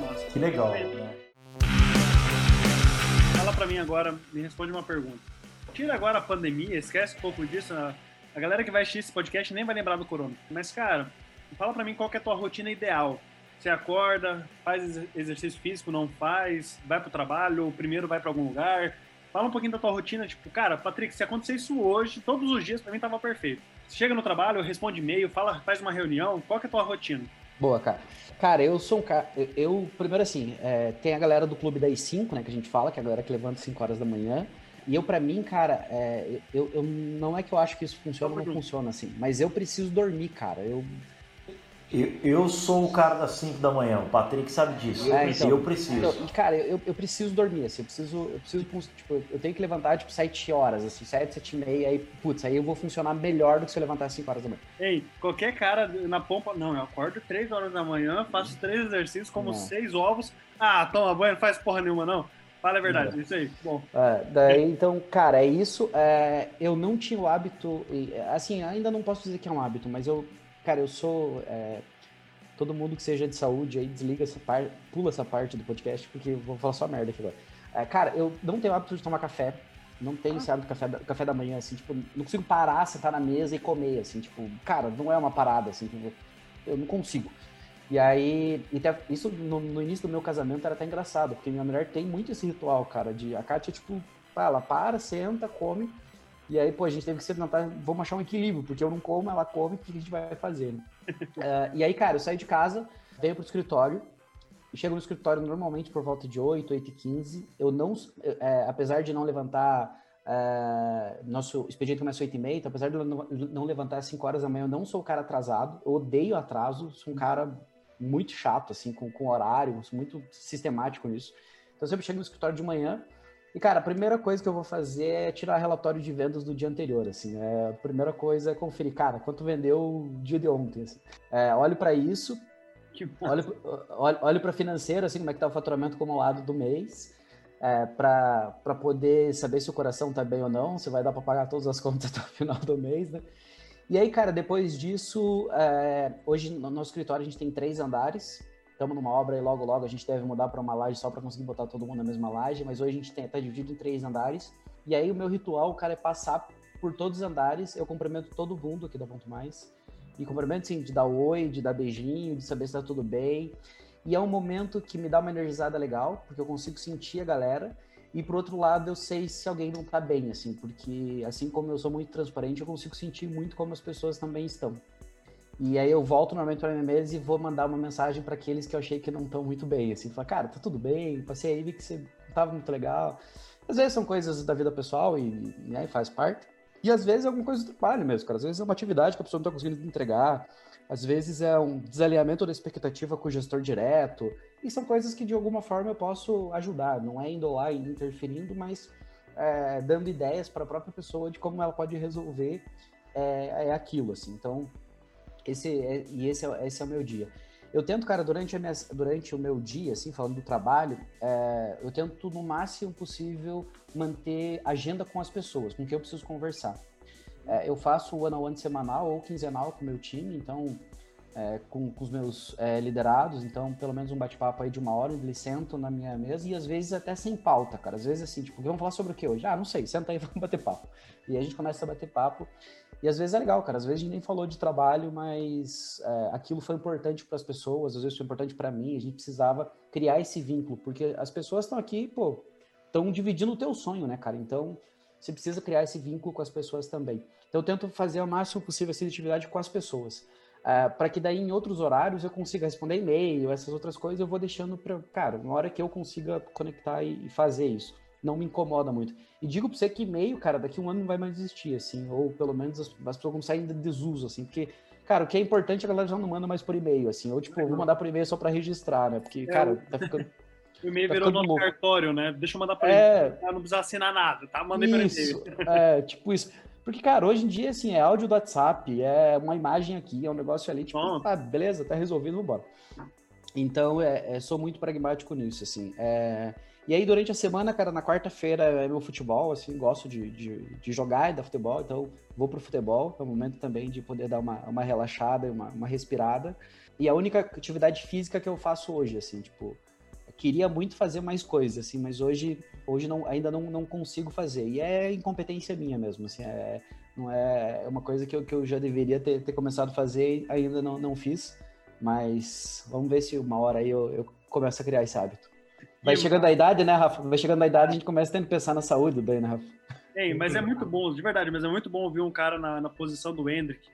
Nossa, que legal. Né? Fala pra mim agora, me responde uma pergunta. Tira agora a pandemia, esquece um pouco disso, a, a galera que vai assistir esse podcast nem vai lembrar do corona. Mas, cara, fala pra mim qual é a tua rotina ideal. Você acorda, faz exercício físico, não faz, vai pro trabalho, ou primeiro vai para algum lugar, Fala um pouquinho da tua rotina, tipo, cara, Patrick, se acontecer isso hoje, todos os dias, pra mim tava perfeito. Chega no trabalho, responde e-mail, fala, faz uma reunião, qual é a tua rotina? Boa, cara. Cara, eu sou um cara. Eu, eu primeiro assim, é, tem a galera do Clube das 5, né, que a gente fala, que é a galera que levanta 5 horas da manhã. E eu, para mim, cara, é, eu, eu, não é que eu acho que isso funciona ou não funciona assim, mas eu preciso dormir, cara. Eu eu, eu sou o cara das 5 da manhã, o Patrick sabe disso. É, então, eu preciso. Então, cara, eu, eu preciso dormir, assim, eu preciso, eu preciso, tipo, eu tenho que levantar, tipo, 7 horas, assim, 7, 7 e meia, aí, putz, aí eu vou funcionar melhor do que se eu levantar às 5 horas da manhã. Ei, qualquer cara na pompa, não, eu acordo 3 horas da manhã, faço 3 exercícios, como 6 ovos, ah, toma banho, não faz porra nenhuma, não. Fala a verdade, não. isso aí, bom. É, daí, então, cara, é isso, é, eu não tinha o hábito, assim, ainda não posso dizer que é um hábito, mas eu, cara, eu sou... É, todo mundo que seja de saúde aí desliga essa parte, pula essa parte do podcast, porque eu vou falar só merda aqui agora. É, cara, eu não tenho hábito de tomar café. Não tenho ah. esse hábito de café, café da manhã, assim, tipo, não consigo parar, sentar na mesa e comer, assim, tipo, cara, não é uma parada, assim, tipo, eu não consigo. E aí, e até, isso no, no, início do meu casamento era até engraçado, porque minha mulher tem muito esse ritual, cara, de a Kátia, tipo, ela para, senta, come, e aí, pô, a gente teve que se tentar, vamos achar um equilíbrio, porque eu não como, ela come, o que a gente vai fazer, né? uh, e aí, cara, eu saí de casa, venho pro escritório, chego no escritório normalmente por volta de 8, 8 e 15. Eu não, é, apesar de não levantar, é, nosso expediente começa às 8 e meia, então apesar de eu não, não levantar às 5 horas da manhã, eu não sou o cara atrasado, eu odeio atraso, sou um cara muito chato, assim, com, com horário, muito sistemático nisso. Então eu sempre chego no escritório de manhã, e, cara, a primeira coisa que eu vou fazer é tirar relatório de vendas do dia anterior, assim. É, a primeira coisa é conferir, cara, quanto vendeu o dia de ontem, assim. É, olho para isso, olho, olho, olho para financeiro, assim, como é que tá o faturamento acumulado do mês, é, para poder saber se o coração tá bem ou não, se vai dar para pagar todas as contas até o final do mês, né? E aí, cara, depois disso, é, hoje no nosso escritório a gente tem três andares, estamos numa obra e logo logo a gente deve mudar para uma laje só para conseguir botar todo mundo na mesma laje, mas hoje a gente está dividido em três andares. E aí o meu ritual, cara, é passar por todos os andares, eu cumprimento todo mundo aqui da Ponto Mais. E cumprimento, sim, de dar oi, de dar beijinho, de saber se tá tudo bem. E é um momento que me dá uma energizada legal, porque eu consigo sentir a galera. E por outro lado, eu sei se alguém não tá bem, assim, porque assim como eu sou muito transparente, eu consigo sentir muito como as pessoas também estão. E aí eu volto normalmente para minha mesa e vou mandar uma mensagem para aqueles que eu achei que não estão muito bem, assim, falar, cara, tá tudo bem, passei aí, vi que você não tava muito legal. Às vezes são coisas da vida pessoal e, e aí faz parte. E às vezes é alguma coisa do trabalho mesmo, cara. Às vezes é uma atividade que a pessoa não está conseguindo entregar. Às vezes é um desalinhamento da expectativa com o gestor direto. E são coisas que de alguma forma eu posso ajudar. Não é indo lá e interferindo, mas é, dando ideias para a própria pessoa de como ela pode resolver é, é aquilo, assim. Então, esse é, e esse é, esse é o meu dia. Eu tento, cara, durante, minha, durante o meu dia, assim, falando do trabalho, é, eu tento no máximo possível manter agenda com as pessoas, com quem eu preciso conversar. É, eu faço o one-on-one semanal ou quinzenal com o meu time, então, é, com, com, os meus é, liderados, então, pelo menos um bate-papo aí de uma hora, eles sentam na minha mesa e às vezes até sem pauta, cara. Às vezes assim, tipo, vamos falar sobre o que hoje? Ah, não sei, senta aí, vamos bater papo. E a gente começa a bater papo e às vezes é legal, cara. Às vezes a gente nem falou de trabalho, mas é, aquilo foi importante para as pessoas, às vezes foi importante para mim. A gente precisava criar esse vínculo, porque as pessoas estão aqui, pô, estão dividindo o teu sonho, né, cara? Então você precisa criar esse vínculo com as pessoas também. Então eu tento fazer o máximo possível essa atividade com as pessoas. É, para que daí em outros horários eu consiga responder e-mail, essas outras coisas eu vou deixando para, cara, uma hora que eu consiga conectar e, e fazer isso não me incomoda muito. E digo pra você que e-mail, cara, daqui um ano não vai mais existir, assim, ou pelo menos as, as pessoas vão sair de desuso, assim, porque, cara, o que é importante é a galera já não manda mais por e-mail, assim, ou tipo, vou mandar por e-mail só para registrar, né? Porque, é, cara, tá ficando. O e-mail tá virou nosso cartório, né? Deixa eu mandar por é... e-mail. Não precisa assinar nada, tá? Mandei por e-mail. É, tipo isso. Porque, cara, hoje em dia, assim, é áudio do WhatsApp, é uma imagem aqui, é um negócio ali, tipo, Bom. tá, beleza, tá resolvido, vambora. Então, é, é, sou muito pragmático nisso, assim. É... E aí, durante a semana, cara, na quarta-feira é meu futebol, assim, gosto de, de, de, jogar e dar futebol, então vou pro futebol, é o momento também de poder dar uma, uma relaxada, uma, uma respirada. E a única atividade física que eu faço hoje, assim, tipo, queria muito fazer mais coisas, assim, mas hoje, hoje não, ainda não, não consigo fazer. E é incompetência minha mesmo, assim, é, não é, é uma coisa que eu, que eu já deveria ter, ter começado a fazer e ainda não, não fiz. Mas vamos ver se uma hora aí eu, eu começo a criar esse hábito. Vai chegando a idade, né, Rafa? Vai chegando a idade, a gente começa a ter que pensar na saúde daí, né, Rafa? Ei, mas é muito bom, de verdade, mas é muito bom ouvir um cara na, na posição do Hendrick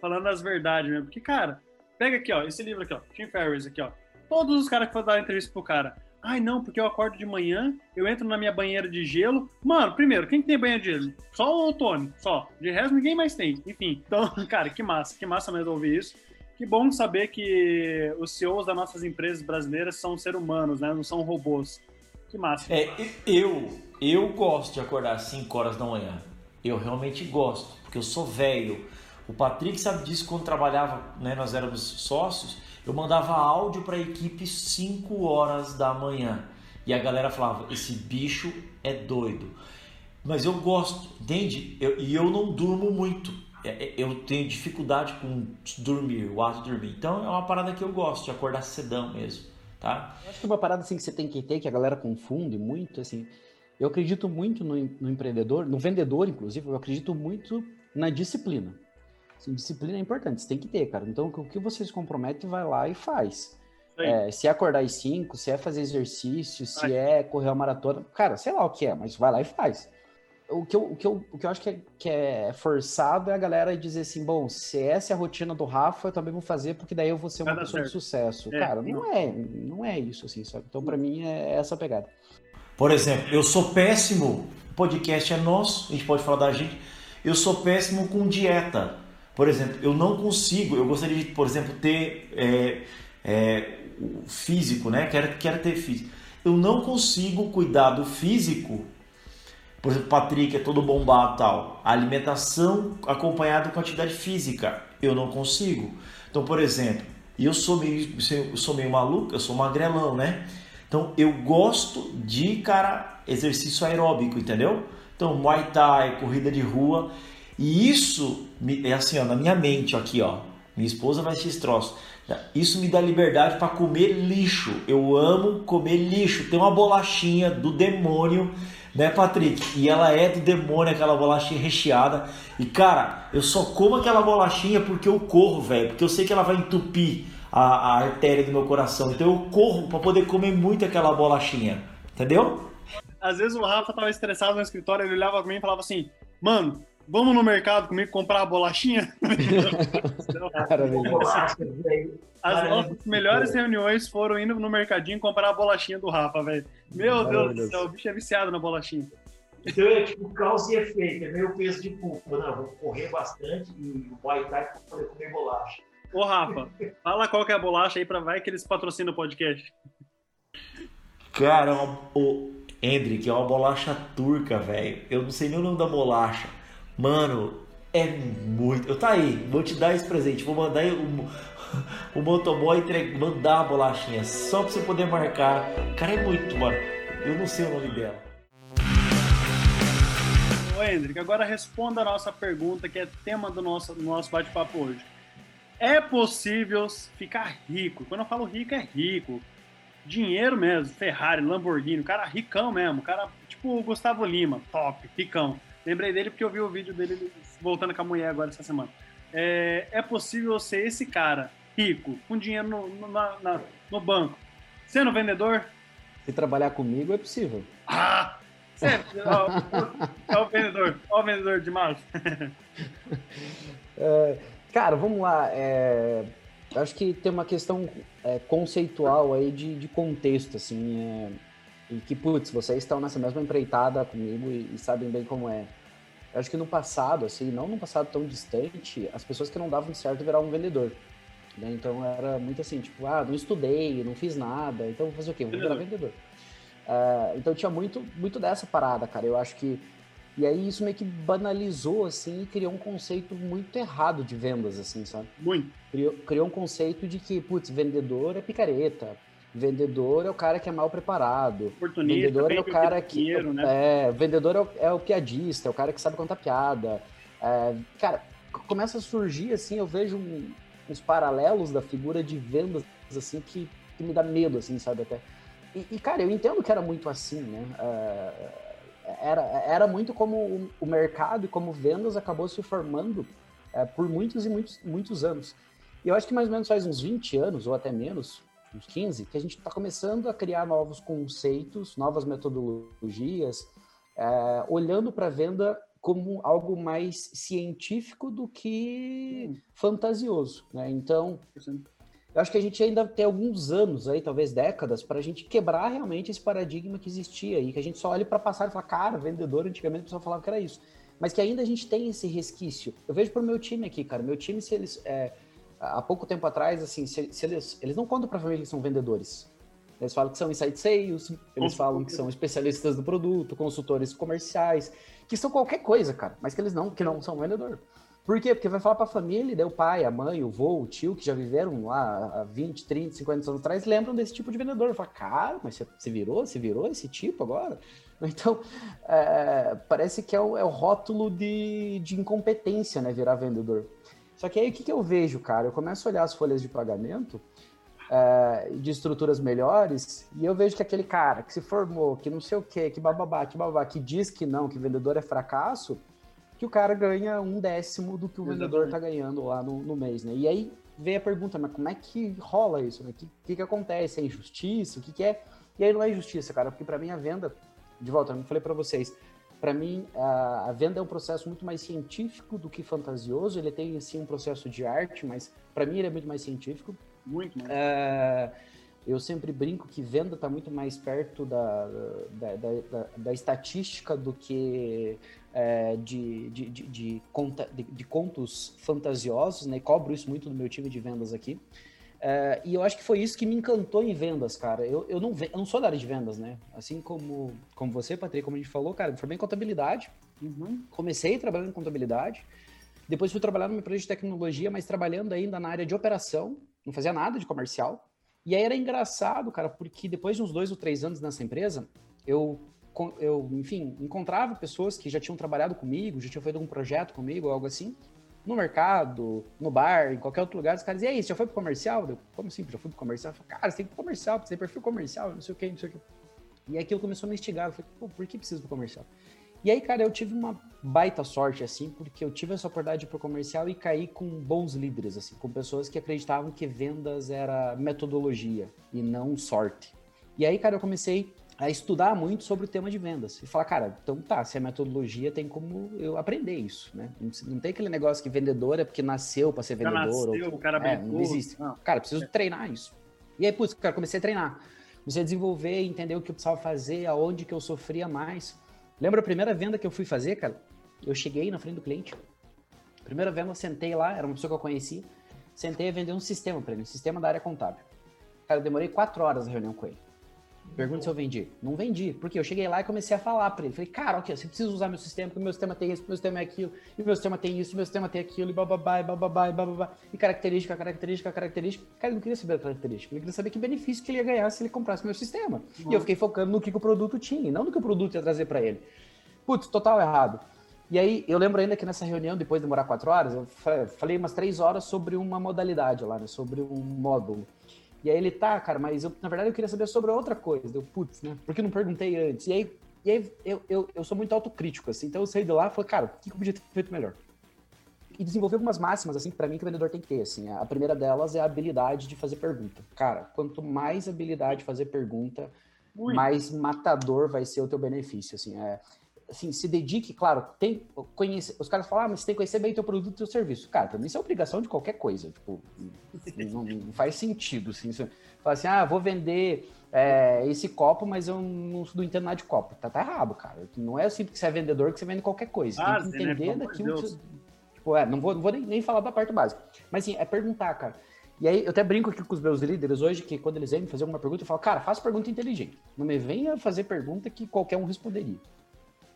falando as verdades mesmo. Porque, cara, pega aqui, ó, esse livro aqui, ó, Tim Ferriss aqui, ó. Todos os caras que foram dar entrevista pro cara. Ai, não, porque eu acordo de manhã, eu entro na minha banheira de gelo. Mano, primeiro, quem tem banheira de gelo? Só o Tony, só. De resto, ninguém mais tem. Enfim, então, cara, que massa, que massa mesmo ouvir isso. Que bom saber que os CEOs das nossas empresas brasileiras são seres humanos, né? Não são robôs. Que massa. É, eu, eu gosto de acordar às 5 horas da manhã. Eu realmente gosto, porque eu sou velho. O Patrick sabe disso quando trabalhava, né, nós éramos sócios, eu mandava áudio para a equipe 5 horas da manhã. E a galera falava: esse bicho é doido. Mas eu gosto, entende? Eu, e eu não durmo muito. É, é, eu tenho dificuldade com dormir, o ato de dormir. Então é uma parada que eu gosto, de acordar cedão mesmo, tá? Eu acho que uma parada assim que você tem que ter, que a galera confunde muito, assim, eu acredito muito no, no empreendedor, no vendedor, inclusive, eu acredito muito na disciplina. Assim, disciplina é importante, você tem que ter, cara. Então, o que você se compromete, vai lá e faz. É, se é acordar às 5, se é fazer exercício, se é correr a maratona, cara, sei lá o que é, mas vai lá e faz o que, eu, o, que eu, o que eu acho que é, que é forçado é a galera dizer assim, bom, se essa é a rotina do Rafa, eu também vou fazer, porque daí eu vou ser uma pessoa de sucesso. É, Cara, não é, não é isso, assim, sabe? Então, para mim, é essa pegada. Por exemplo, eu sou péssimo, o podcast é nosso, a gente pode falar da gente, eu sou péssimo com dieta. Por exemplo, eu não consigo, eu gostaria de, por exemplo, ter é, é, físico, né? Quero, quero ter físico. Eu não consigo cuidar do físico por exemplo, Patrick é todo bombado tal. A alimentação acompanhada com atividade física, eu não consigo. Então, por exemplo, eu sou meio, eu sou meio maluco, eu sou magrelão, né? Então, eu gosto de, cara, exercício aeróbico, entendeu? Então, Muay Thai, corrida de rua. E isso é assim, ó, na minha mente, aqui, ó. Minha esposa vai se troço. Isso me dá liberdade para comer lixo. Eu amo comer lixo. Tem uma bolachinha do demônio né, Patrick? E ela é do demônio, aquela bolachinha recheada. E cara, eu só como aquela bolachinha porque eu corro, velho. Porque eu sei que ela vai entupir a, a artéria do meu coração. Então eu corro para poder comer muito aquela bolachinha. Entendeu? Às vezes o Rafa tava estressado no escritório, ele olhava pra mim e falava assim: Mano, vamos no mercado comigo comprar a bolachinha? As nossas melhores reuniões foram indo no mercadinho comprar a bolachinha do Rafa, velho. Meu Deus do céu, o bicho é viciado na bolachinha. Então é tipo causa e efeito, é meio peso de culpa. Não, vou correr bastante e o Muay Thai para poder comer bolacha. Ô Rafa, fala qual que é a bolacha aí para vai que eles patrocinam o podcast. Cara, o Hendrick é uma bolacha turca, velho. Eu não sei nem o nome da bolacha. Mano, é muito. Eu tá aí, vou te dar esse presente. Vou mandar o, o motoboy entre... mandar a bolachinha só pra você poder marcar. Cara, é muito, mano. Eu não sei o nome dela. Ô, Hendrick, agora responda a nossa pergunta, que é tema do nosso, nosso bate-papo hoje. É possível ficar rico? Quando eu falo rico, é rico. Dinheiro mesmo, Ferrari, Lamborghini, o cara ricão mesmo, o cara tipo o Gustavo Lima, top, ricão. Lembrei dele porque eu vi o vídeo dele voltando com a mulher agora essa semana. É, é possível ser esse cara rico, com dinheiro no, no, na, no banco, sendo vendedor? Se trabalhar comigo é possível. Ah! É o vendedor. Ó o vendedor de é, cara, vamos lá. É, acho que tem uma questão é, conceitual aí de, de contexto, assim. É, e que, putz, vocês estão nessa mesma empreitada comigo e, e sabem bem como é. Eu acho que no passado, assim, não num passado tão distante, as pessoas que não davam certo viravam vendedor. Né? Então era muito assim, tipo, ah, não estudei, não fiz nada, então vou fazer o quê? Vou virar vendedor. Uh, então tinha muito, muito dessa parada, cara. Eu acho que. E aí isso meio que banalizou, assim, e criou um conceito muito errado de vendas, assim, sabe? Muito. Criou, criou um conceito de que, putz, vendedor é picareta. Vendedor é o cara que é mal preparado. Vendedor é o cara que. Né? É, vendedor é o, é o, piadista, é o cara que sabe contar piada. É, cara, começa a surgir, assim, eu vejo um, uns paralelos da figura de vendas, assim, que, que me dá medo, assim, sabe? Até. E, e, cara, eu entendo que era muito assim, né? Uh, era, era muito como o, o, mercado e como vendas acabou se formando uh, por muitos e muitos, muitos anos. E eu acho que mais ou menos faz uns 20 anos, ou até menos, uns 15, que a gente está começando a criar novos conceitos, novas metodologias, uh, olhando para a venda como algo mais científico do que fantasioso, né? Então, eu acho que a gente ainda tem alguns anos aí, talvez décadas, para a gente quebrar realmente esse paradigma que existia aí, que a gente só olha para passar e fala, cara, vendedor, antigamente o pessoal falava que era isso. Mas que ainda a gente tem esse resquício. Eu vejo pro meu time aqui, cara, meu time, se eles. É, há pouco tempo atrás, assim, se, se eles, eles não contam para a família que são vendedores. Eles falam que são inside sales, eles falam que são especialistas do produto, consultores comerciais, que são qualquer coisa, cara, mas que eles não, que não são vendedor. Por quê? Porque vai falar para a família, daí o pai, a mãe, o vô, o tio, que já viveram lá há 20, 30, 50 anos atrás, lembram desse tipo de vendedor. Fala, cara, mas você virou? Você virou esse tipo agora? Então, é, parece que é o, é o rótulo de, de incompetência, né, virar vendedor. Só que aí o que, que eu vejo, cara? Eu começo a olhar as folhas de pagamento é, de estruturas melhores, e eu vejo que aquele cara que se formou, que não sei o quê, que bababá, que bababá, que diz que não, que vendedor é fracasso, que o cara ganha um décimo do que o Exatamente. vendedor tá ganhando lá no, no, mês, né? E aí vem a pergunta, mas como é que rola isso? O né? que, que, que acontece? É injustiça? O que, que é? E aí não é injustiça, cara, porque para mim a venda, de volta, eu falei para vocês, para mim a, a, venda é um processo muito mais científico do que fantasioso. Ele tem sim um processo de arte, mas para mim ele é muito mais científico. Muito mais. É, eu sempre brinco que venda está muito mais perto da, da, da, da, da estatística do que é, de, de, de, de, conta, de, de, contos fantasiosos, né? cobro isso muito no meu time de vendas aqui. É, e eu acho que foi isso que me encantou em vendas, cara. Eu, eu, não, eu não sou da área de vendas, né? Assim como, como você, Patrick, como a gente falou, cara, eu formei em contabilidade. Uhum. Comecei trabalhando em contabilidade. Depois fui trabalhar numa empresa de tecnologia, mas trabalhando ainda na área de operação não fazia nada de comercial. E aí era engraçado, cara, porque depois de uns dois ou três anos nessa empresa, eu, eu enfim, encontrava pessoas que já tinham trabalhado comigo, já tinham feito algum projeto comigo, algo assim, no mercado, no bar, em qualquer outro lugar, os caras e aí, você já foi pro comercial? Eu, como assim, já fui pro comercial? Eu falei, cara, você tem que ir pro comercial, você tem perfil comercial, não sei o que, não sei o que. E aí aquilo começou a me instigar, eu falei, pô, por que preciso pro comercial? E aí, cara, eu tive uma baita sorte, assim, porque eu tive essa oportunidade para o comercial e caí com bons líderes, assim, com pessoas que acreditavam que vendas era metodologia e não sorte. E aí, cara, eu comecei a estudar muito sobre o tema de vendas. E falar, cara, então tá, se é metodologia, tem como eu aprender isso, né? Não, tem aquele negócio que vendedor é porque nasceu para ser vendedor. Nasceu, ou... o cara é, não existe. Não. Cara, preciso treinar isso. E aí, putz, cara, comecei a treinar. Comecei a desenvolver, entender o que eu precisava fazer, aonde que eu sofria mais. Lembra a primeira venda que eu fui fazer, cara? Eu cheguei na frente do cliente. Primeira venda, eu sentei lá, era uma pessoa que eu conheci. Sentei a vender um sistema para ele, um sistema da área contábil. Cara, eu demorei quatro horas na reunião com ele. Pergunta se eu vendi. Não vendi, porque eu cheguei lá e comecei a falar para ele. Falei, cara, ok, você precisa usar meu sistema, porque meu sistema tem isso, meu sistema é aquilo, e meu sistema tem isso, meu sistema tem aquilo, e bababá, e bababá, e bababá. E característica, característica, característica. Cara, ele não queria saber a característica, ele queria saber que benefício que ele ia ganhar se ele comprasse meu sistema. Uhum. E eu fiquei focando no que, que o produto tinha, não no que o produto ia trazer para ele. Putz, total errado. E aí, eu lembro ainda que nessa reunião, depois de demorar quatro horas, eu falei umas três horas sobre uma modalidade lá, né? Sobre um módulo. E aí ele, tá, cara, mas eu, na verdade eu queria saber sobre outra coisa. Eu, putz, né? Por que não perguntei antes? E aí, e aí eu, eu, eu sou muito autocrítico, assim. Então eu saí de lá e falei, cara, o que eu podia ter feito melhor? E desenvolver algumas máximas, assim, para mim que o vendedor tem que ter, assim. A primeira delas é a habilidade de fazer pergunta. Cara, quanto mais habilidade de fazer pergunta, mais matador vai ser o teu benefício, assim. É, assim, se dedique, claro, tem conhecer, os caras falam, ah, mas você tem que conhecer bem teu produto e teu serviço. Cara, mim isso é obrigação de qualquer coisa, tipo, não, não faz sentido, assim, você fala assim, ah, vou vender é, esse copo, mas eu não, não entendo nada de copo. Tá, tá errado, cara. Não é assim que você é vendedor que você vende qualquer coisa. Ah, tem que né? entender né? daquilo que você... Tipo, é, não vou, não vou nem, nem falar da parte básica. Mas, assim, é perguntar, cara. E aí, eu até brinco aqui com os meus líderes hoje, que quando eles vêm me fazer alguma pergunta, eu falo, cara, faça pergunta inteligente. Não me venha fazer pergunta que qualquer um responderia.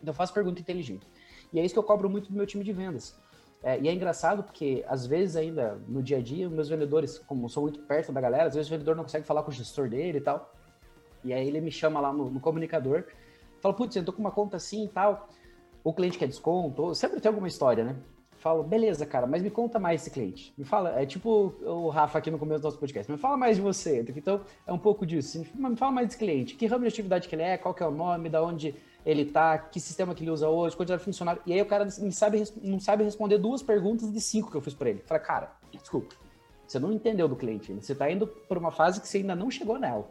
Então, faça pergunta inteligente. E é isso que eu cobro muito do meu time de vendas. É, e é engraçado porque, às vezes, ainda no dia a dia, meus vendedores, como sou muito perto da galera, às vezes o vendedor não consegue falar com o gestor dele e tal. E aí ele me chama lá no, no comunicador, fala, putz, eu tô com uma conta assim e tal. O cliente quer desconto, sempre tem alguma história, né? Falo, beleza, cara, mas me conta mais esse cliente. Me fala, é tipo o Rafa aqui no começo do nosso podcast, me fala mais de você. Então, é um pouco disso. Me fala mais desse cliente. Que ramo de atividade que ele é, qual que é o nome, da onde ele tá, que sistema que ele usa hoje, quantidade de funcionário. E aí o cara não sabe, não sabe responder duas perguntas de cinco que eu fiz para ele. Fala, cara, desculpa, você não entendeu do cliente. Você tá indo por uma fase que você ainda não chegou nela.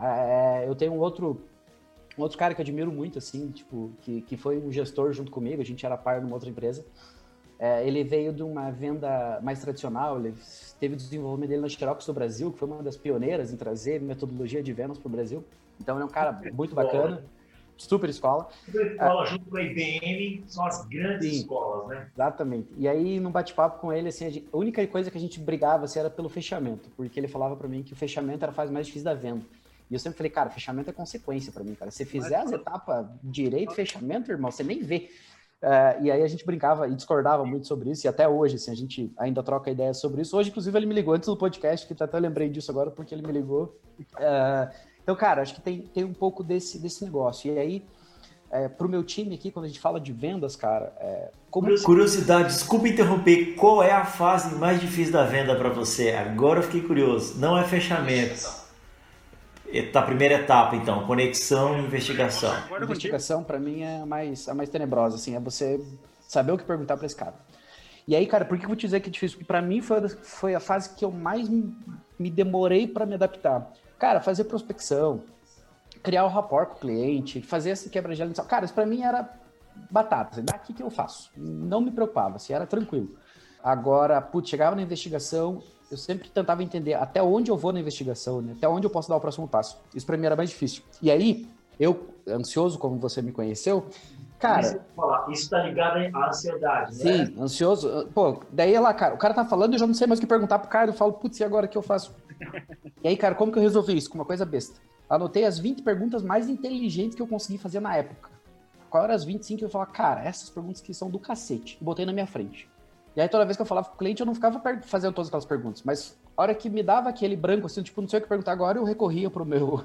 É, eu tenho um outro um outro cara que eu admiro muito, assim, tipo, que, que foi um gestor junto comigo, a gente era par numa outra empresa. É, ele veio de uma venda mais tradicional, ele teve o desenvolvimento dele na Xerox do Brasil, que foi uma das pioneiras em trazer metodologia de vendas para o Brasil. Então ele é um cara muito bacana, super escola. Super escola, é, junto com a IBM, são as grandes sim, escolas, né? Exatamente. E aí, num bate-papo com ele, assim, a, única coisa que a gente brigava assim, era pelo fechamento, porque ele falava para mim que o fechamento era a fase mais difícil da venda. E eu sempre falei, cara, fechamento é consequência para mim, cara. Se fizer as etapas direito, fechamento, irmão, você nem vê. Uh, e aí a gente brincava e discordava muito sobre isso, e até hoje, assim, a gente ainda troca ideias sobre isso. Hoje, inclusive, ele me ligou antes do podcast, que até lembrei disso agora, porque ele me ligou. Uh, então, cara, acho que tem, tem um pouco desse, desse negócio. E aí, é, para o meu time aqui, quando a gente fala de vendas, cara, é, como... Curiosidade, desculpa interromper, qual é a fase mais difícil da venda para você? Agora eu fiquei curioso. Não é fechamento. A primeira etapa, então, conexão e investigação. Investigação, para mim, é a mais, a mais tenebrosa, assim, é você saber o que perguntar para esse cara. E aí, cara, por que eu vou te dizer que é difícil? Porque para mim foi, foi a fase que eu mais me demorei para me adaptar. Cara, fazer prospecção, criar o rapport com o cliente, fazer esse quebra-gelo. Cara, isso para mim era batata. Assim, daqui que eu faço. Não me preocupava, assim, era tranquilo. Agora, putz, chegava na investigação, eu sempre tentava entender até onde eu vou na investigação, né? até onde eu posso dar o próximo passo. Isso para mim era mais difícil. E aí, eu, ansioso como você me conheceu, cara. Isso tá ligado à ansiedade, né? Sim, ansioso. Pô, daí lá, cara, o cara tá falando, eu já não sei mais o que perguntar pro cara, eu falo, putz, e agora o que eu faço? e aí, cara, como que eu resolvi isso? Com uma coisa besta. Anotei as 20 perguntas mais inteligentes que eu consegui fazer na época. Qual eram as 25 que eu falava, cara, essas perguntas que são do cacete. Botei na minha frente. E aí toda vez que eu falava com o cliente, eu não ficava fazendo todas aquelas perguntas, mas a hora que me dava aquele branco, assim, tipo, não sei o que perguntar agora, eu recorria pro meu,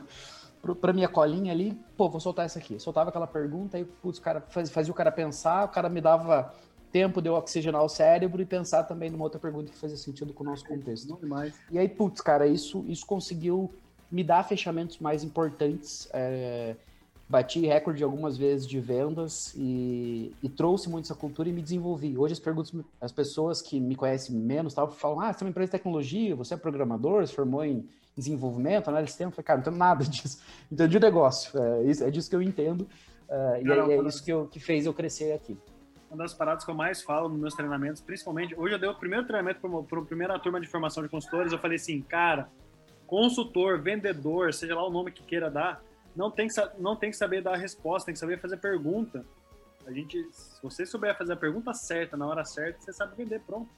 pro, pra minha colinha ali, pô, vou soltar essa aqui. Eu soltava aquela pergunta, aí, putz, o cara fazia, fazia o cara pensar, o cara me dava tempo de eu oxigenar o cérebro e pensar também numa outra pergunta que fazia sentido com o nosso contexto. Não demais. E aí, putz, cara, isso, isso conseguiu me dar fechamentos mais importantes, é, bati recorde algumas vezes de vendas e, e, trouxe muito essa cultura e me desenvolvi. Hoje as perguntas, as pessoas que me conhecem menos tal, falam, ah, você é uma empresa de tecnologia, você é programador, se formou em desenvolvimento, análise de sistema. Eu falei, cara, não entendo nada disso. Entendi o negócio, é, isso, é disso que eu entendo uh, e é, é, isso que, eu, que fez eu crescer aqui. Uma das paradas que eu mais falo nos meus treinamentos, principalmente, hoje eu dei o primeiro treinamento para a primeira turma de formação de consultores, eu falei assim, cara, consultor, vendedor, seja lá o nome que queira dar, não tem, que, não tem que saber dar a resposta, tem que saber fazer pergunta. A gente, se você souber fazer a pergunta certa, na hora certa, você sabe vender, pronto.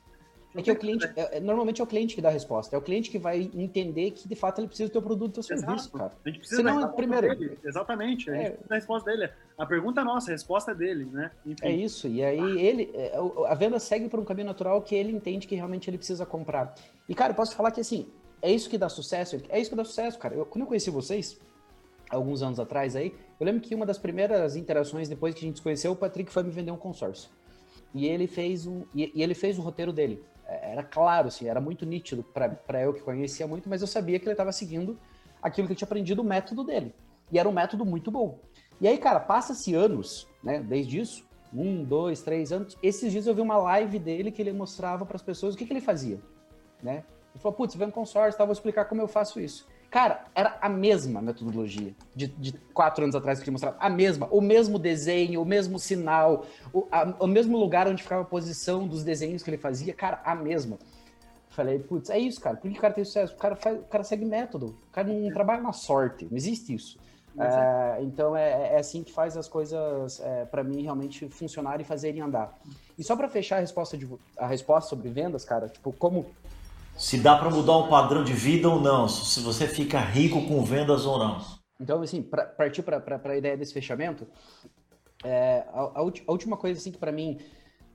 É que o cliente, é, é, normalmente é o cliente que dá a resposta. É o cliente que vai entender que de fato ele precisa do teu produto, do teu serviço, cara. A gente precisa Senão, da primeiro. Dele. Exatamente. A gente é, precisa da resposta dele. A pergunta é nossa, a resposta é dele, né? Enfim. É isso. E aí ele, é, a venda segue por um caminho natural que ele entende que realmente ele precisa comprar. E cara, eu posso falar que assim, é isso que dá sucesso. É isso que dá sucesso, cara. Eu, quando eu conheci vocês, alguns anos atrás aí, eu lembro que uma das primeiras interações depois que a gente se conheceu, o Patrick foi me vender um consórcio. E ele fez um, e, e ele fez o roteiro dele. É, era claro, assim, era muito nítido para eu que conhecia muito, mas eu sabia que ele estava seguindo aquilo que eu tinha aprendido, o método dele. E era um método muito bom. E aí, cara, passa-se anos, né, desde isso, um, dois, três anos. Esses dias eu vi uma live dele que ele mostrava para as pessoas o que, que ele fazia, né? Ele falou, putz, vem um consórcio, tá, vou explicar como eu faço isso. Cara, era a mesma metodologia de, de quatro anos atrás que eu tinha mostrado. A mesma. O mesmo desenho, o mesmo sinal, o, a, o mesmo lugar onde ficava a posição dos desenhos que ele fazia. Cara, a mesma. Falei, putz, é isso, cara. Por que o cara tem sucesso? O cara, faz, o cara segue método. O cara não trabalha na sorte. Não existe isso. É, então é, é, assim que faz as coisas, é, para mim, realmente funcionarem e fazerem andar. E só para fechar a resposta, de, a resposta sobre vendas, cara, tipo, como se dá para mudar um padrão de vida ou não, se você fica rico com vendas ou não. Então, assim, para partir para a ideia desse fechamento, é, a, a, a, última coisa assim que para mim